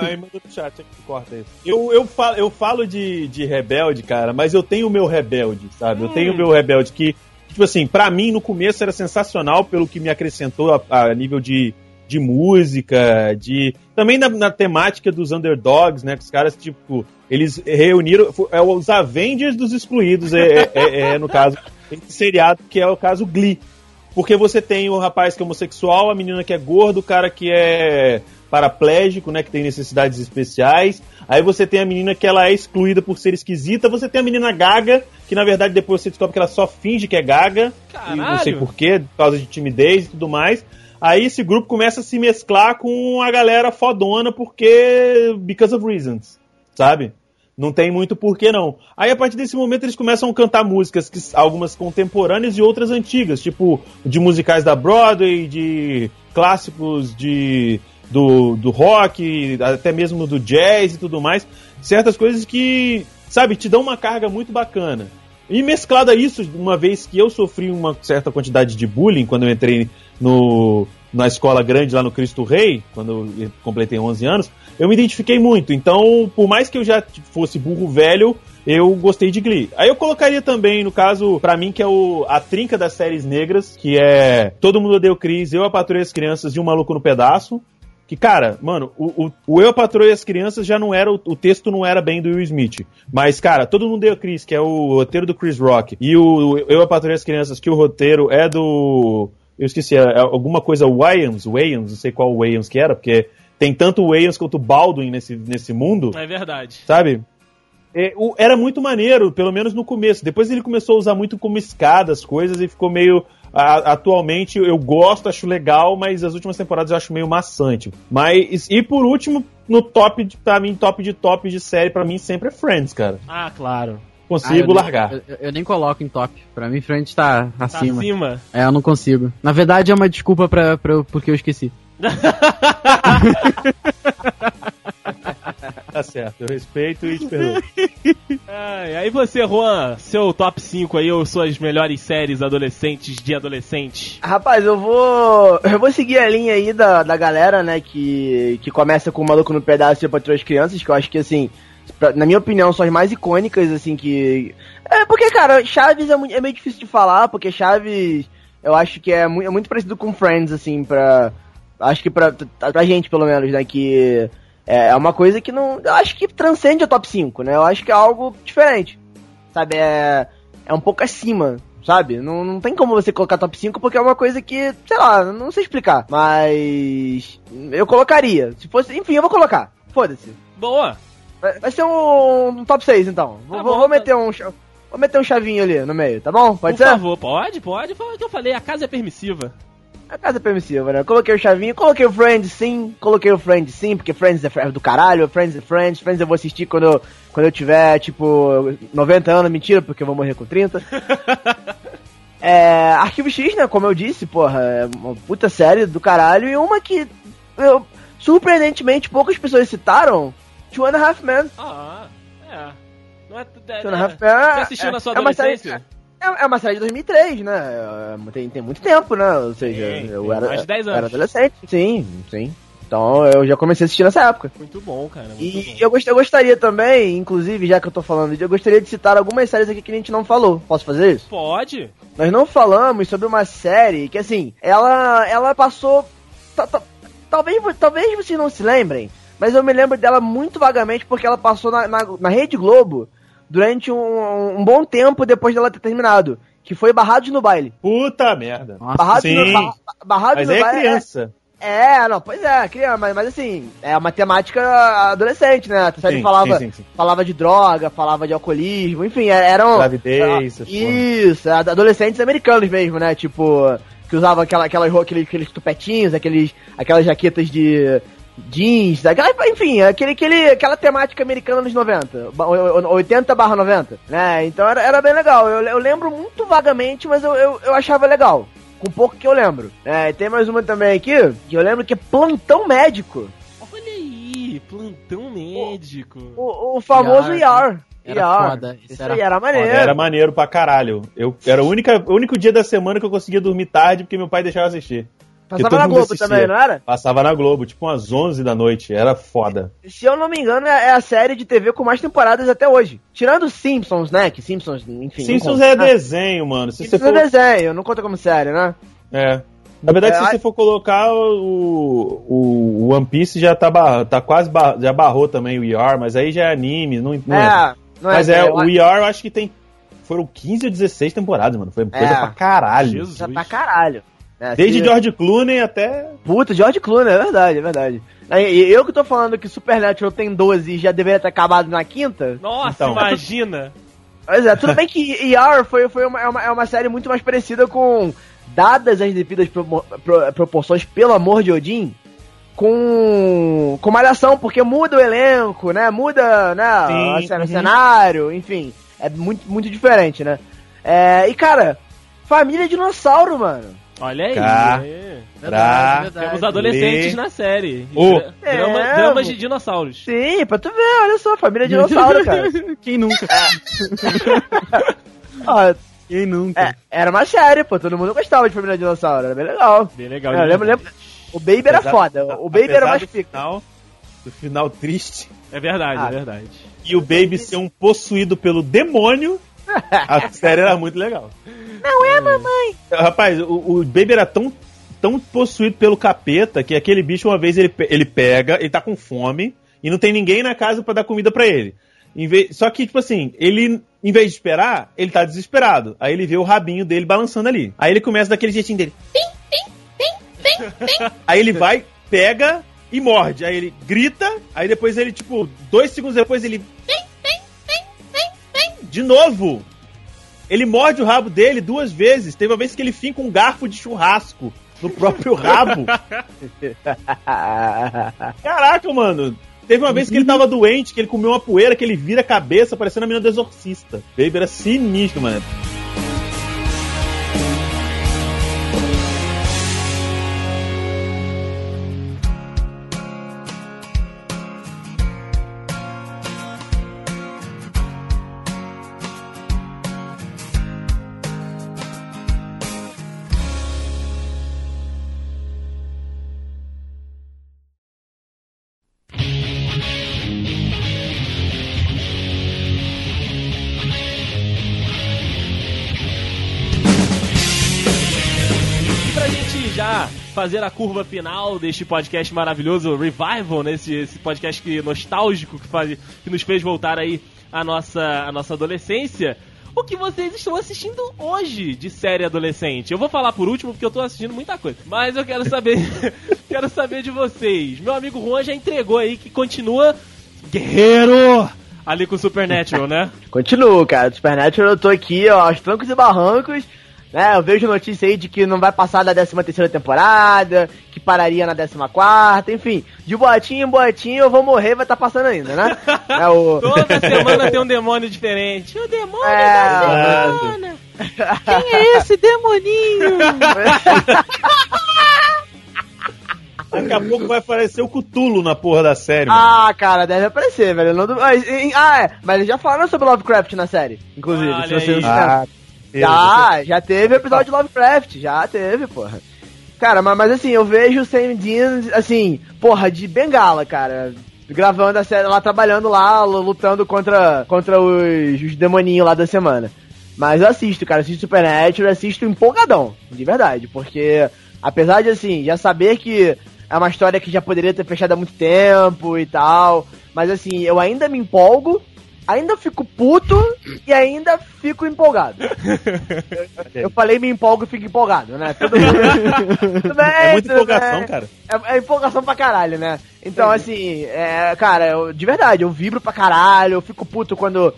Aí manda no chat, aí corta isso. Eu, eu, falo, eu falo de, de rebelde, cara, mas eu tenho o meu rebelde, sabe? Eu tenho o meu rebelde que, tipo assim, pra mim no começo era sensacional pelo que me acrescentou a, a nível de, de música, de. Também na, na temática dos underdogs, né? Que os caras, tipo, eles reuniram. É os Avengers dos excluídos, é, é- é- é, no caso, esse seriado, que é o caso Glee. Porque você tem o rapaz que é homossexual, a menina que é gordo, o cara que é paraplégico, né, que tem necessidades especiais. Aí você tem a menina que ela é excluída por ser esquisita. Você tem a menina gaga, que na verdade depois você descobre que ela só finge que é gaga. E não sei Caralho! porquê, por causa de timidez e tudo mais. Aí esse grupo começa a se mesclar com a galera fodona porque. because of reasons, sabe? Não tem muito porquê, não. Aí, a partir desse momento, eles começam a cantar músicas, que, algumas contemporâneas e outras antigas, tipo de musicais da Broadway, de clássicos de, do, do rock, até mesmo do jazz e tudo mais. Certas coisas que, sabe, te dão uma carga muito bacana. E mesclado a isso, uma vez que eu sofri uma certa quantidade de bullying quando eu entrei no, na escola grande lá no Cristo Rei, quando eu completei 11 anos, eu me identifiquei muito. Então, por mais que eu já fosse burro velho, eu gostei de Glee. Aí eu colocaria também, no caso, pra mim, que é o, a trinca das séries negras, que é Todo Mundo Odeia o Chris, Eu, a Patrulha as Crianças e Um Maluco no Pedaço. Que, cara, mano, o, o, o Eu, a Patrulha as Crianças já não era, o, o texto não era bem do Will Smith. Mas, cara, Todo Mundo Odeia o Chris, que é o roteiro do Chris Rock, e o Eu, a Patrulha as Crianças, que o roteiro é do... Eu esqueci, é, é alguma coisa Wayans, Wayans, não sei qual Wayans que era, porque tem tanto Wayans quanto Baldwin nesse, nesse mundo É verdade. sabe? É, o- era muito maneiro, pelo menos no começo. Depois ele começou a usar muito como escada as coisas e ficou meio. a- atualmente eu gosto, acho legal, mas as últimas temporadas eu acho meio maçante. Mas. E por último, no top, de, pra mim, top de top de série, pra mim sempre é Friends, cara. Ah, claro. Ah, Consigo eu, largar. Eu, eu nem coloco em top. Pra mim, frente tá Tá acima. acima. É, eu não consigo. Na verdade, é uma desculpa pra, pra, porque eu esqueci. Tá certo, eu respeito e te perdoo. Ai, aí você, Juan, seu top 5 aí, ou suas melhores séries adolescentes de adolescente. Rapaz, eu vou. Eu vou seguir a linha aí da, da galera, né? Que, que começa com o maluco no pedaço e para as crianças, que eu acho que assim. pra- na minha opinião, são as mais icônicas, assim, que. É porque, cara, Chaves é, muito- é meio difícil de falar, porque Chaves eu acho que é, mu é muito parecido com Friends, assim, pra. Acho que pra, pra gente, pelo menos, né? Que é, é uma coisa que não. Eu acho que transcende a top 5, né? Eu acho que é algo diferente. Sabe? É, é um pouco acima, sabe? Não, não tem como você colocar top 5 porque é uma coisa que, sei lá, não sei explicar. Mas. Eu colocaria. Se fosse. Enfim, eu vou colocar. Foda-se. Boa! Vai, vai ser um, um top 6 então. Vou, Tá vou- bom, vou tá. meter um. Vou meter um chavinho ali no meio, tá bom? Pode Por ser? favor, pode, pode. Foi o que eu falei, a casa é permissiva. A casa é permissiva, né? Coloquei o chavinho, coloquei o Friends sim, coloquei o Friends sim, porque Friends é é do caralho, Friends é Friends, Friends eu vou assistir quando eu, quando eu tiver, tipo, 90 anos, mentira, porque eu vou morrer com 30. é, Arquivo X, né, como eu disse, porra, é uma puta série do caralho, e uma que, eu, surpreendentemente, poucas pessoas citaram, Two and a Half Men. Ah, é. Não é, é, é. É- Você assistiu na sua é uma série- adolescência? É, é uma série de 2003, né? É, Tem, tem muito tempo, né? Ou seja, eu era, mais de 10 eu era anos. adolescente. Sim, sim. Então eu já comecei a assistir nessa época. Muito bom, cara. Muito E bom. eu, gost, eu gostaria também, inclusive, já que eu tô falando, eu gostaria de citar algumas séries aqui que a gente não falou. Posso fazer isso? Pode? Nós não falamos sobre uma série que, assim, ela, ela passou. ta- ta- Talvez, talvez vocês não se lembrem, mas eu me lembro dela muito vagamente porque ela passou na, na, na Rede Globo durante um, um bom tempo depois dela ter terminado. Que foi Barrados no Baile. Puta merda. Barrados sim. no, ba, Barrados Mas no é Baile. criança. É, é, não, pois é, criança, mas, mas assim, é uma temática adolescente, né? A Sim, falava, sim, sim, sim. falava de droga, falava de alcoolismo, enfim, é- eram. Gravidez, era- essas Isso, ad- adolescentes americanos mesmo, né? Tipo, que usavam aquela, aquelas, roupas, aqueles, aqueles tupetinhos, aqueles, aquelas jaquetas de jeans, aquela, enfim, aquele, aquele, aquela temática americana nos 90, ba- o- o- 80 barra 90, né? Então era, era bem legal. Eu, eu lembro muito vagamente, mas eu, eu, eu achava legal. Com pouco que eu lembro. É, tem mais uma também aqui, que eu lembro que é Plantão Médico. Olha aí, plantão médico. O, o famoso ER, ER. Era ER. foda, isso Isso era era Foda, maneiro. Era maneiro pra caralho. Eu, era o, única, o único dia da semana que eu conseguia dormir tarde porque meu pai deixava assistir. Porque Passava na Globo assistia. também, não era? Passava na Globo, tipo umas 11 da noite. Era foda. Se eu não me engano, é é a série de TV com mais temporadas até hoje. Tirando Simpsons, né? Que Simpsons, enfim. Simpsons é né? desenho, mano. Se Simpsons você for... é desenho, não conta como série, né? É. Na verdade, É, se você for colocar o, o, o One Piece já tá, bar- tá quase bar- já barrou também o ER, mas aí já é anime, não, não é, não Mas é, eu o acho ER eu acho que tem. Foram 15 ou 16 temporadas, mano. Foi coisa É. pra caralho. Jesus. que já pra caralho. É, Desde George Clooney até. Puta, George Clooney, é verdade, é verdade. Eu que tô falando que Supernatural tem 12 e já deveria ter acabado na quinta. Nossa, Então. imagina. Pois é, tudo bem que ER foi, foi uma, é, uma, é uma série muito mais parecida com, dadas as devidas promo- pro- proporções, pelo amor de Odin, com, com malhação, porque muda o elenco, né? Muda né, Sim, o uhum. cenário, enfim. É muito, muito diferente, né? É, e cara, família dinossauro, mano. Olha aí. Cá. é. Pra- verdade. Temos adolescentes Lê. na série. Drama- É, dramas de dinossauros. Sim, pra tu ver, olha só, família dinossauro, cara. Quem nunca? Ó, Quem nunca? é, era uma série, pô, todo mundo gostava de família dinossauro, era bem legal. Bem legal. É, eu lembro, lembro, o Baby era Apesar- foda, o Baby era mais do pica. final, do final triste. É verdade, Ah. é verdade. E o Baby ser um possuído pelo demônio. A série era muito legal. Não é, mamãe. Rapaz, o, o Baby era tão, tão possuído pelo capeta que aquele bicho, uma vez, ele, ele pega, ele tá com fome e não tem ninguém na casa pra dar comida pra ele. Em vez- só que, tipo assim, ele, em vez de esperar, ele tá desesperado. Aí ele vê o rabinho dele balançando ali. Aí ele começa daquele jeitinho dele. Aí ele vai, pega e morde. Aí ele grita, aí depois ele, tipo, dois segundos depois ele. De novo! Ele morde o rabo dele duas vezes. Teve uma vez que ele finca um garfo de churrasco no próprio rabo. Caraca, mano. Teve uma vez que ele tava doente, que ele comeu uma poeira, que ele vira a cabeça, parecendo a menina do exorcista. Baby era sinistro, mano. Fazer a curva final deste podcast maravilhoso, Revival, né? Esse, esse podcast que, nostálgico que, faz, que nos fez voltar aí a nossa, nossa adolescência. O que vocês estão assistindo hoje de série adolescente? Eu vou falar por último porque eu tô assistindo muita coisa. Mas eu quero saber, quero saber de vocês. Meu amigo Juan já entregou aí que continua guerreiro ali com o Supernatural, né? Continuo, cara. Supernatural eu tô aqui, ó, aos trancos e barrancos. Né, eu vejo notícia aí de que não vai passar da 13 terceira temporada, que pararia na 14 quarta, enfim. De boatinho em boatinho eu vou morrer vai estar tá passando ainda, né? É o... Toda semana tem um demônio diferente. O demônio é... da semana! Quem é esse demoninho? Daqui a pouco vai aparecer o Cutulo na porra da série. Ah, mano. cara, deve aparecer, velho. Não... Ah, é. Mas eles já falaram sobre Lovecraft na série, inclusive. se você não ah, já, já teve episódio de Lovecraft, já teve, porra. Cara, mas, mas assim, eu vejo o Sam Dean, assim, porra, de bengala, cara. Gravando a série lá, trabalhando lá, lutando contra, contra os, os demoninhos lá da semana. Mas eu assisto, cara, assisto Supernatural, assisto empolgadão, de verdade, porque apesar de, assim, já saber que é uma história que já poderia ter fechado há muito tempo e tal, mas assim, eu ainda me empolgo ainda fico puto e ainda fico empolgado. Eu, falei me empolgo e fico empolgado, né? Tudo, tudo bem, é muita empolgação, cara. É, é, empolgação pra caralho, né? Então, assim, é, cara, eu, de verdade, eu vibro pra caralho, eu fico puto quando,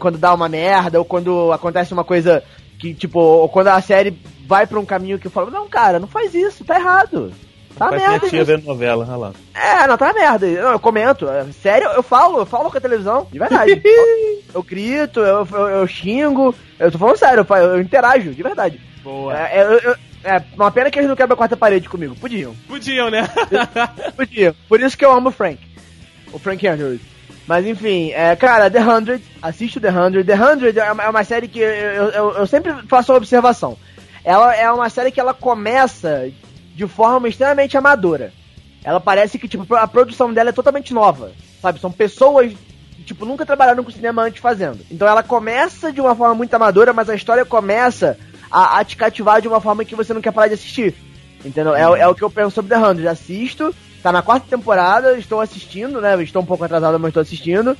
quando dá uma merda, ou quando acontece uma coisa que, tipo, ou quando a série vai pra um caminho que eu falo, não, cara, não faz isso, tá errado. Tá Vai merda. Tia vendo novela, olha lá. É, não, tá merda. Eu, eu comento. É, sério, eu falo, eu falo com a televisão, de verdade. eu, grito, eu, eu, eu, xingo. Eu tô falando sério, eu, eu interajo, de verdade. Boa. É, eu, é, uma pena que eles não quebram a quarta parede comigo. Podiam. Podiam, né? Podiam. Por isso que eu amo o Frank. O Frank Andrews. Mas enfim, é, cara, The Hundred, assisto The Hundred. The Hundred é uma, é uma série que eu, eu, eu sempre faço uma observação. Ela é uma série que ela começa de forma extremamente amadora. Ela parece que, tipo, a produção dela é totalmente nova, sabe? São pessoas que, tipo, nunca trabalharam com cinema antes fazendo. Então ela começa de uma forma muito amadora, mas a história começa a, a te cativar de uma forma que você não quer parar de assistir. Entendeu? É, é o que eu penso sobre The Hundred. Assisto, tá na quarta temporada, estou assistindo, né? Estou um pouco atrasado, mas estou assistindo.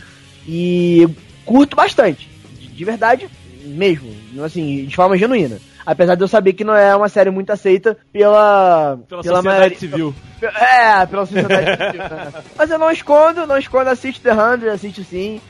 E curto bastante. De, de verdade mesmo. Assim, de forma genuína. Apesar de eu saber que não é uma série muito aceita pela. Pela, pela sociedade maioria, civil. É, pela sociedade civil. Né? Mas eu não escondo, não escondo, assisto The Hundred, assisto sim.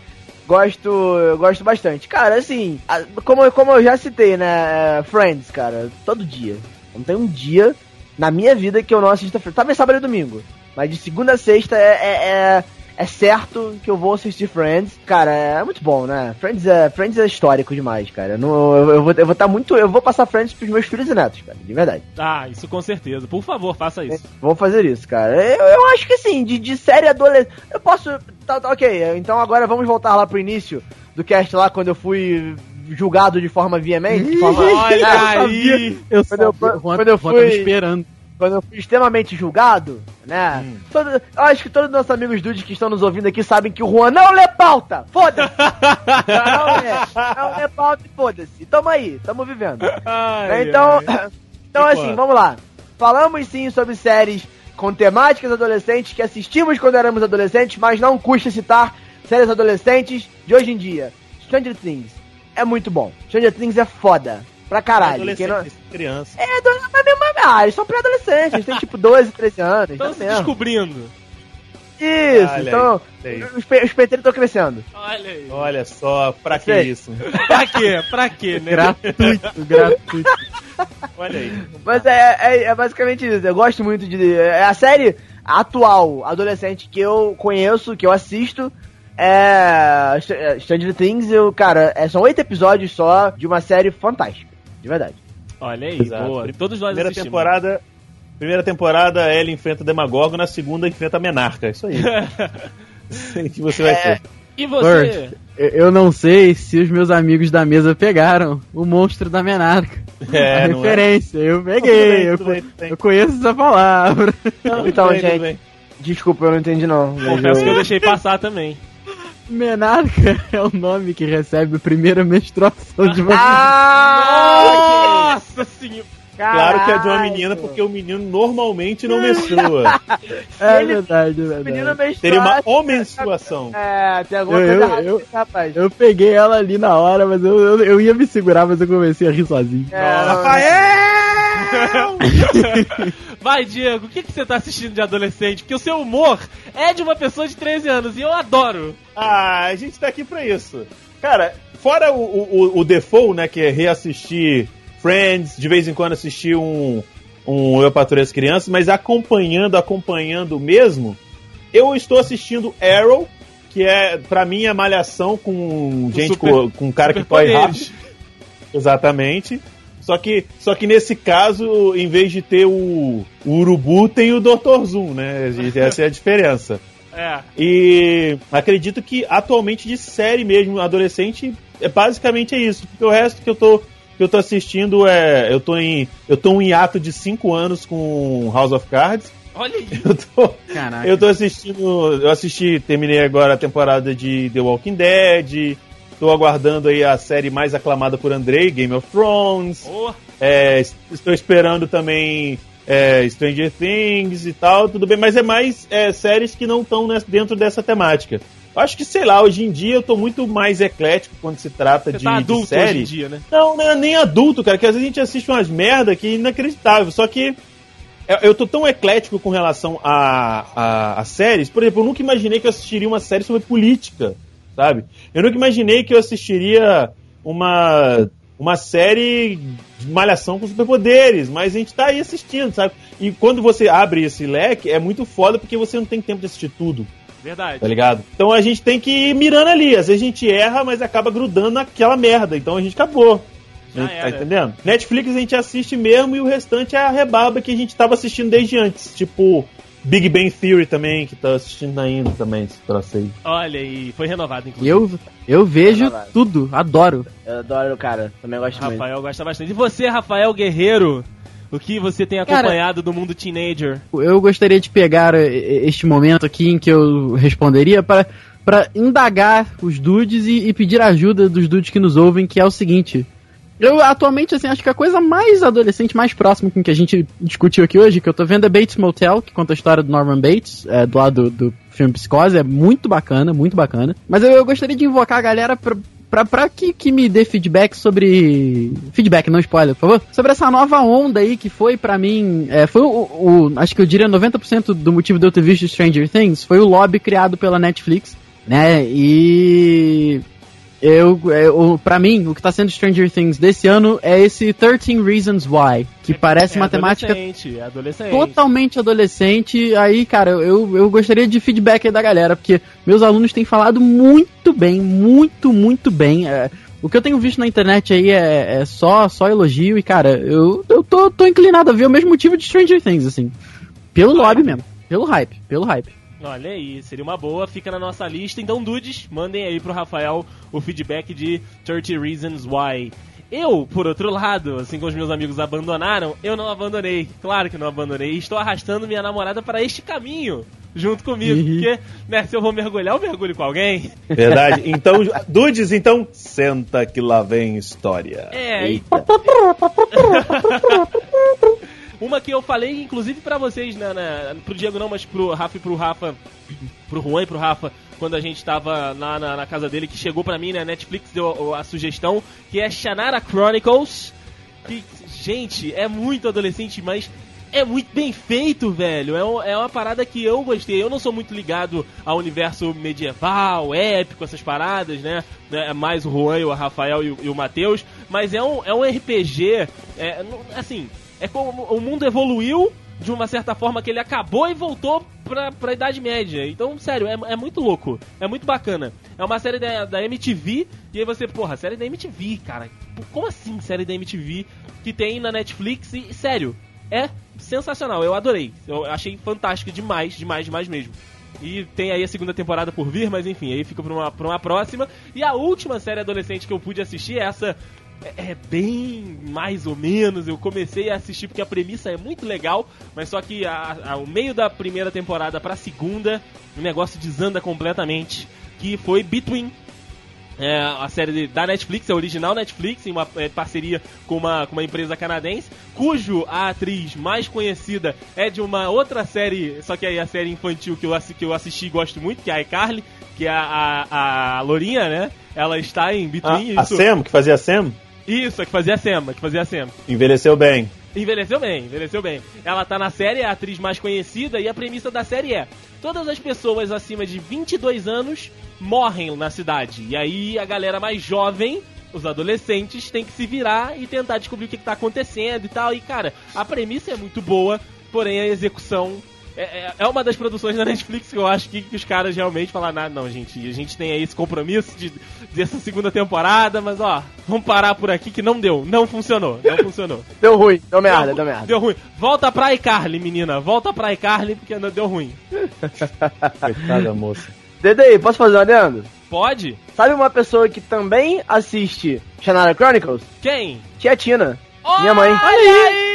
Gosto, gosto bastante. Cara, assim, como, como eu já citei, né? Friends, cara, todo dia. Não tem um dia na minha vida que eu não assisto Friends. Talvez sábado e domingo. Mas de segunda a sexta é, é, é é certo que eu vou assistir Friends. Cara, é muito bom, né? Friends é, Friends é histórico demais, cara. Não, eu, eu, vou eu vou estar tá muito. Eu vou passar Friends pros meus filhos e netos, cara, de verdade. Ah, isso com certeza. Por favor, faça isso. É, vou fazer isso, cara. Eu, eu acho que assim, de, de série adolescente. Eu posso. Tá, tá, ok, então agora vamos voltar lá pro início do cast lá, quando eu fui julgado de forma veemente. De forma... Olha aí! Eu, quando eu, quando eu fui esperando quando eu fui extremamente julgado, né? Hum. Todo, eu acho que todos os nossos amigos dudes que estão nos ouvindo aqui sabem que o Juan não lê pauta! Foda-se! não lê, não lê pauta e foda-se. Tamo aí, tamo vivendo. Ai, né? Então, ai. então assim, vamos lá. Falamos sim sobre séries com temáticas adolescentes que assistimos quando éramos adolescentes, mas não custa citar séries adolescentes de hoje em dia. Stranger Things é muito bom. Stranger Things é foda pra caralho. É não... criança. É, do... mas mesmo, ah, eles são pré-adolescentes, eles têm tipo 12, 13 anos. Estão se descobrindo. Isso, Olha então aí, os, pe os peteiros estão crescendo. Olha aí. Olha só, pra que isso? pra quê? Pra quê, né? Gratuito, gratuito. Olha aí. Mas é, é, é, basicamente isso. Eu gosto muito de. É a série atual, adolescente, que eu conheço, que eu assisto. É. Stranger Things, eu, cara, é, são oito episódios só de uma série fantástica. De verdade. Olha aí, Exato. boa. Todos nós Primeira assistimos. temporada. Primeira temporada, Ellie enfrenta o Demagogo, na segunda enfrenta a Menarca. Isso aí. Isso aí que você vai é... ter. E você? Bert, eu não sei se os meus amigos da mesa pegaram o monstro da Menarca. É, a é? referência. É? Eu peguei. eu, bem, eu, conheço essa palavra. então, bem, gente. Desculpa, eu não entendi não. Confesso eu... que eu deixei passar também. Menarca é o nome que recebe a primeira menstruação de uma Ah! Nossa senhora! Claro que é de uma Caralho. menina, porque o menino normalmente não menstrua. É Ele- verdade, é O menino verdade. menstruasse- Teria uma homenstruação. É, tem alguma Eu- coisa eu- eu- rapaz. Eu peguei ela ali na hora, mas eu, eu, eu ia me segurar, mas eu comecei a rir sozinho. É, Rafael! Vai, Diego, o que, que você tá assistindo de adolescente? Porque o seu humor é de uma pessoa de 13 anos e eu adoro. Ah, a gente tá aqui pra isso. Cara, fora o, o, o default, né, que é reassistir Friends, de vez em quando assistir um, um Eu Patrulho as Crianças, mas acompanhando, acompanhando mesmo, eu estou assistindo Arrow, que é, pra mim, a malhação com gente, super- com, com um cara que corre rápido. Exatamente. Só que, só que nesse caso, em vez de ter o, o Urubu, tem o Dr. Zoom, né? Essa é a diferença. É. E acredito que atualmente de série mesmo, adolescente, é basicamente é isso. Porque o resto que eu tô, que eu tô assistindo é. Eu tô em. Eu tô em hiato de 5 anos com House of Cards. Olha aí. Eu tô, Caraca. eu tô assistindo. Eu assisti, terminei agora a temporada de The Walking Dead. Tô aguardando aí a série mais aclamada por Andrei, Game of Thrones. Oh, É, es- estou esperando também é, Stranger Things e tal, tudo bem, mas é mais é, séries que não estão dentro dessa temática. Acho que, sei lá, hoje em dia eu tô muito mais eclético quando se trata você de, tá de adulto série. hoje em dia, né? Não, não é nem adulto, cara, que às vezes a gente assiste umas merda que é inacreditável. Só que eu, eu tô tão eclético com relação a, a, a séries. Por exemplo, eu nunca imaginei que eu assistiria uma série sobre política, sabe? Eu nunca imaginei que eu assistiria uma, uma série de malhação com superpoderes, mas a gente tá aí assistindo, sabe? E quando você abre esse leque, é muito foda porque você não tem tempo de assistir tudo Verdade. tá ligado? Então a gente tem que ir mirando ali. Às vezes a gente erra, mas acaba grudando naquela merda. Então a gente acabou. Já tá era. entendendo? Netflix a gente assiste mesmo e o restante é a rebarba que a gente tava assistindo desde antes. Tipo, Big Bang Theory também, que tá assistindo ainda também, esse troço aí. Olha aí, foi renovado, E inclusive. eu, eu vejo tudo, adoro. Eu adoro o cara, também gosto muito. Rafael gosta bastante. E você, Rafael Guerreiro? O que você tem Cara- acompanhado do mundo teenager? Eu gostaria de pegar eh, este momento aqui em que eu responderia para para indagar os dudes e, e pedir ajuda dos dudes que nos ouvem, que é o seguinte. Eu atualmente, assim, acho que a coisa mais adolescente, mais próxima com que a gente discutiu aqui hoje, que eu tô vendo é Bates Motel, que conta a história do Norman Bates, é, do lado do, filme Psicose, é muito bacana, muito bacana. Mas eu, eu gostaria de invocar a galera pra, pra, pra que, que me dê feedback sobre. Feedback, não spoiler, por favor. Sobre essa nova onda aí que foi pra mim. é, foi o, o- Acho que eu diria 90% do motivo de eu ter visto Stranger Things foi o lobby criado pela Netflix, né? E. Eu, é, o, pra mim, o que tá sendo Stranger Things desse ano é esse 13 Reasons Why, que parece É matemática Adolescente, é adolescente. totalmente adolescente. Aí, cara, eu, eu gostaria de feedback aí da galera, porque meus alunos têm falado muito bem, muito, muito bem. É, o que eu tenho visto na internet aí é, é só, só elogio, e, cara, eu, eu tô, tô inclinado a ver o mesmo motivo de Stranger Things, assim. Pelo lobby mesmo. Pelo hype, pelo hype. Olha aí, seria uma boa, fica na nossa lista. Então, dudes, mandem aí pro Rafael o feedback de 30 Reasons Why. Eu, por outro lado, assim como os meus amigos abandonaram, eu não abandonei. Claro que não abandonei. Estou arrastando minha namorada para este caminho junto comigo. Ih. Porque, né, se eu vou mergulhar, eu mergulho com alguém. Verdade? Então, Dudes, então, senta que lá vem história. É, e- Uma que eu falei, inclusive, pra vocês, né, né, pro Diego não, mas pro Rafa e pro Rafa, pro Juan e pro Rafa, quando a gente tava na, na casa dele, que chegou pra mim, né, Netflix deu a, a sugestão, que é Shannara Chronicles, que, gente, é muito adolescente, mas é muito bem feito, velho. É, um- é uma parada que eu gostei. Eu não sou muito ligado ao universo medieval, épico, essas paradas, né? É mais o Juan, o Rafael e o, o Matheus. Mas é um, é um RPG, é, assim, é como o mundo evoluiu de uma certa forma que ele acabou e voltou pra, pra Idade Média. Então, sério, é, é muito louco. É muito bacana. É uma série da, da MTV, e aí você, porra, série da MTV, cara. Como assim série da MTV que tem na Netflix? E, sério, é sensacional. Eu adorei. Eu achei fantástico demais, demais, demais mesmo. E tem aí a segunda temporada por vir, mas enfim, aí fica pra uma, pra uma próxima. E a última série adolescente que eu pude assistir, essa é, é bem mais ou menos. Eu comecei a assistir porque a premissa é muito legal, mas só que a, a- o meio da primeira temporada pra segunda, o negócio desanda completamente. Que foi Between. É a série da Netflix, é original Netflix, em uma é, parceria com uma, com uma empresa canadense, cujo a atriz mais conhecida é de uma outra série, só que aí a série infantil que eu, que eu assisti e gosto muito, que é a iCarly, que é a, a, a Lourinha, né? Ela está em A, Between. a isso, Sam, que fazia a Sam, isso, a que fazia a Sam, a que fazia a Sam. envelheceu bem. Envelheceu bem, envelheceu bem. Ela tá na série, é a atriz mais conhecida, e a premissa da série é: todas as pessoas acima de 22 anos morrem na cidade. E aí a galera mais jovem, os adolescentes, tem que se virar e tentar descobrir o que, que tá acontecendo e tal. E cara, a premissa é muito boa, porém a execução. É, é- é uma das produções da Netflix que eu acho que, que os caras realmente falaram, ah, não, gente, a gente tem aí esse compromisso de dessa segunda temporada, mas ó, vamos parar por aqui que não deu, não funcionou, não funcionou. Deu ruim, deu merda, deu merda. Deu ruim. Volta pra iCarly, menina. Volta pra iCarly porque não deu ruim. Coitada moça. Dede, posso fazer um adendo? Pode? Sabe uma pessoa que também assiste Shannara Chronicles? Quem? Tia Tina. Minha mãe. Olha aí!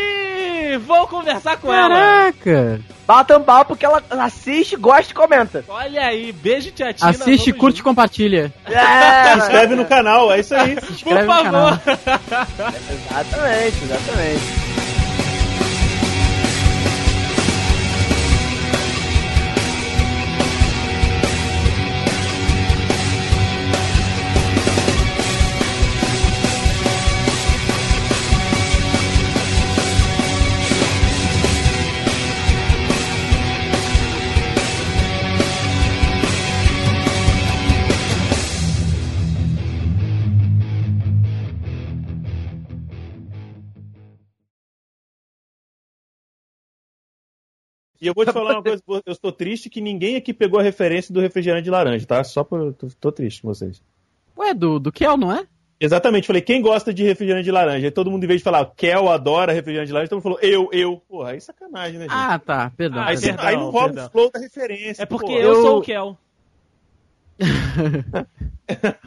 Vou conversar com ela. Caraca! Bata um papo que ela assiste, gosta e comenta. Olha aí, beijo, tia Tina. Assiste, curte e compartilha. É, Se inscreve no canal, é isso aí. Por inscreve no canal. favor. Exatamente, exatamente. E eu vou te falar uma coisa, eu estou triste que ninguém aqui pegou a referência do refrigerante de laranja, tá? Só eu Tô, triste com vocês. Ué, do, do Kel, não é? Exatamente, falei, quem gosta de refrigerante de laranja? Aí todo mundo, em vez de falar, Kel adora refrigerante de laranja, todo mundo falou, eu, eu. Porra, aí é sacanagem, né, gente? Ah, tá. Perdão. Ah, aí, perdão. aí não perdão. o flow da referência. É porque porra. eu, Eu- sou o Kel.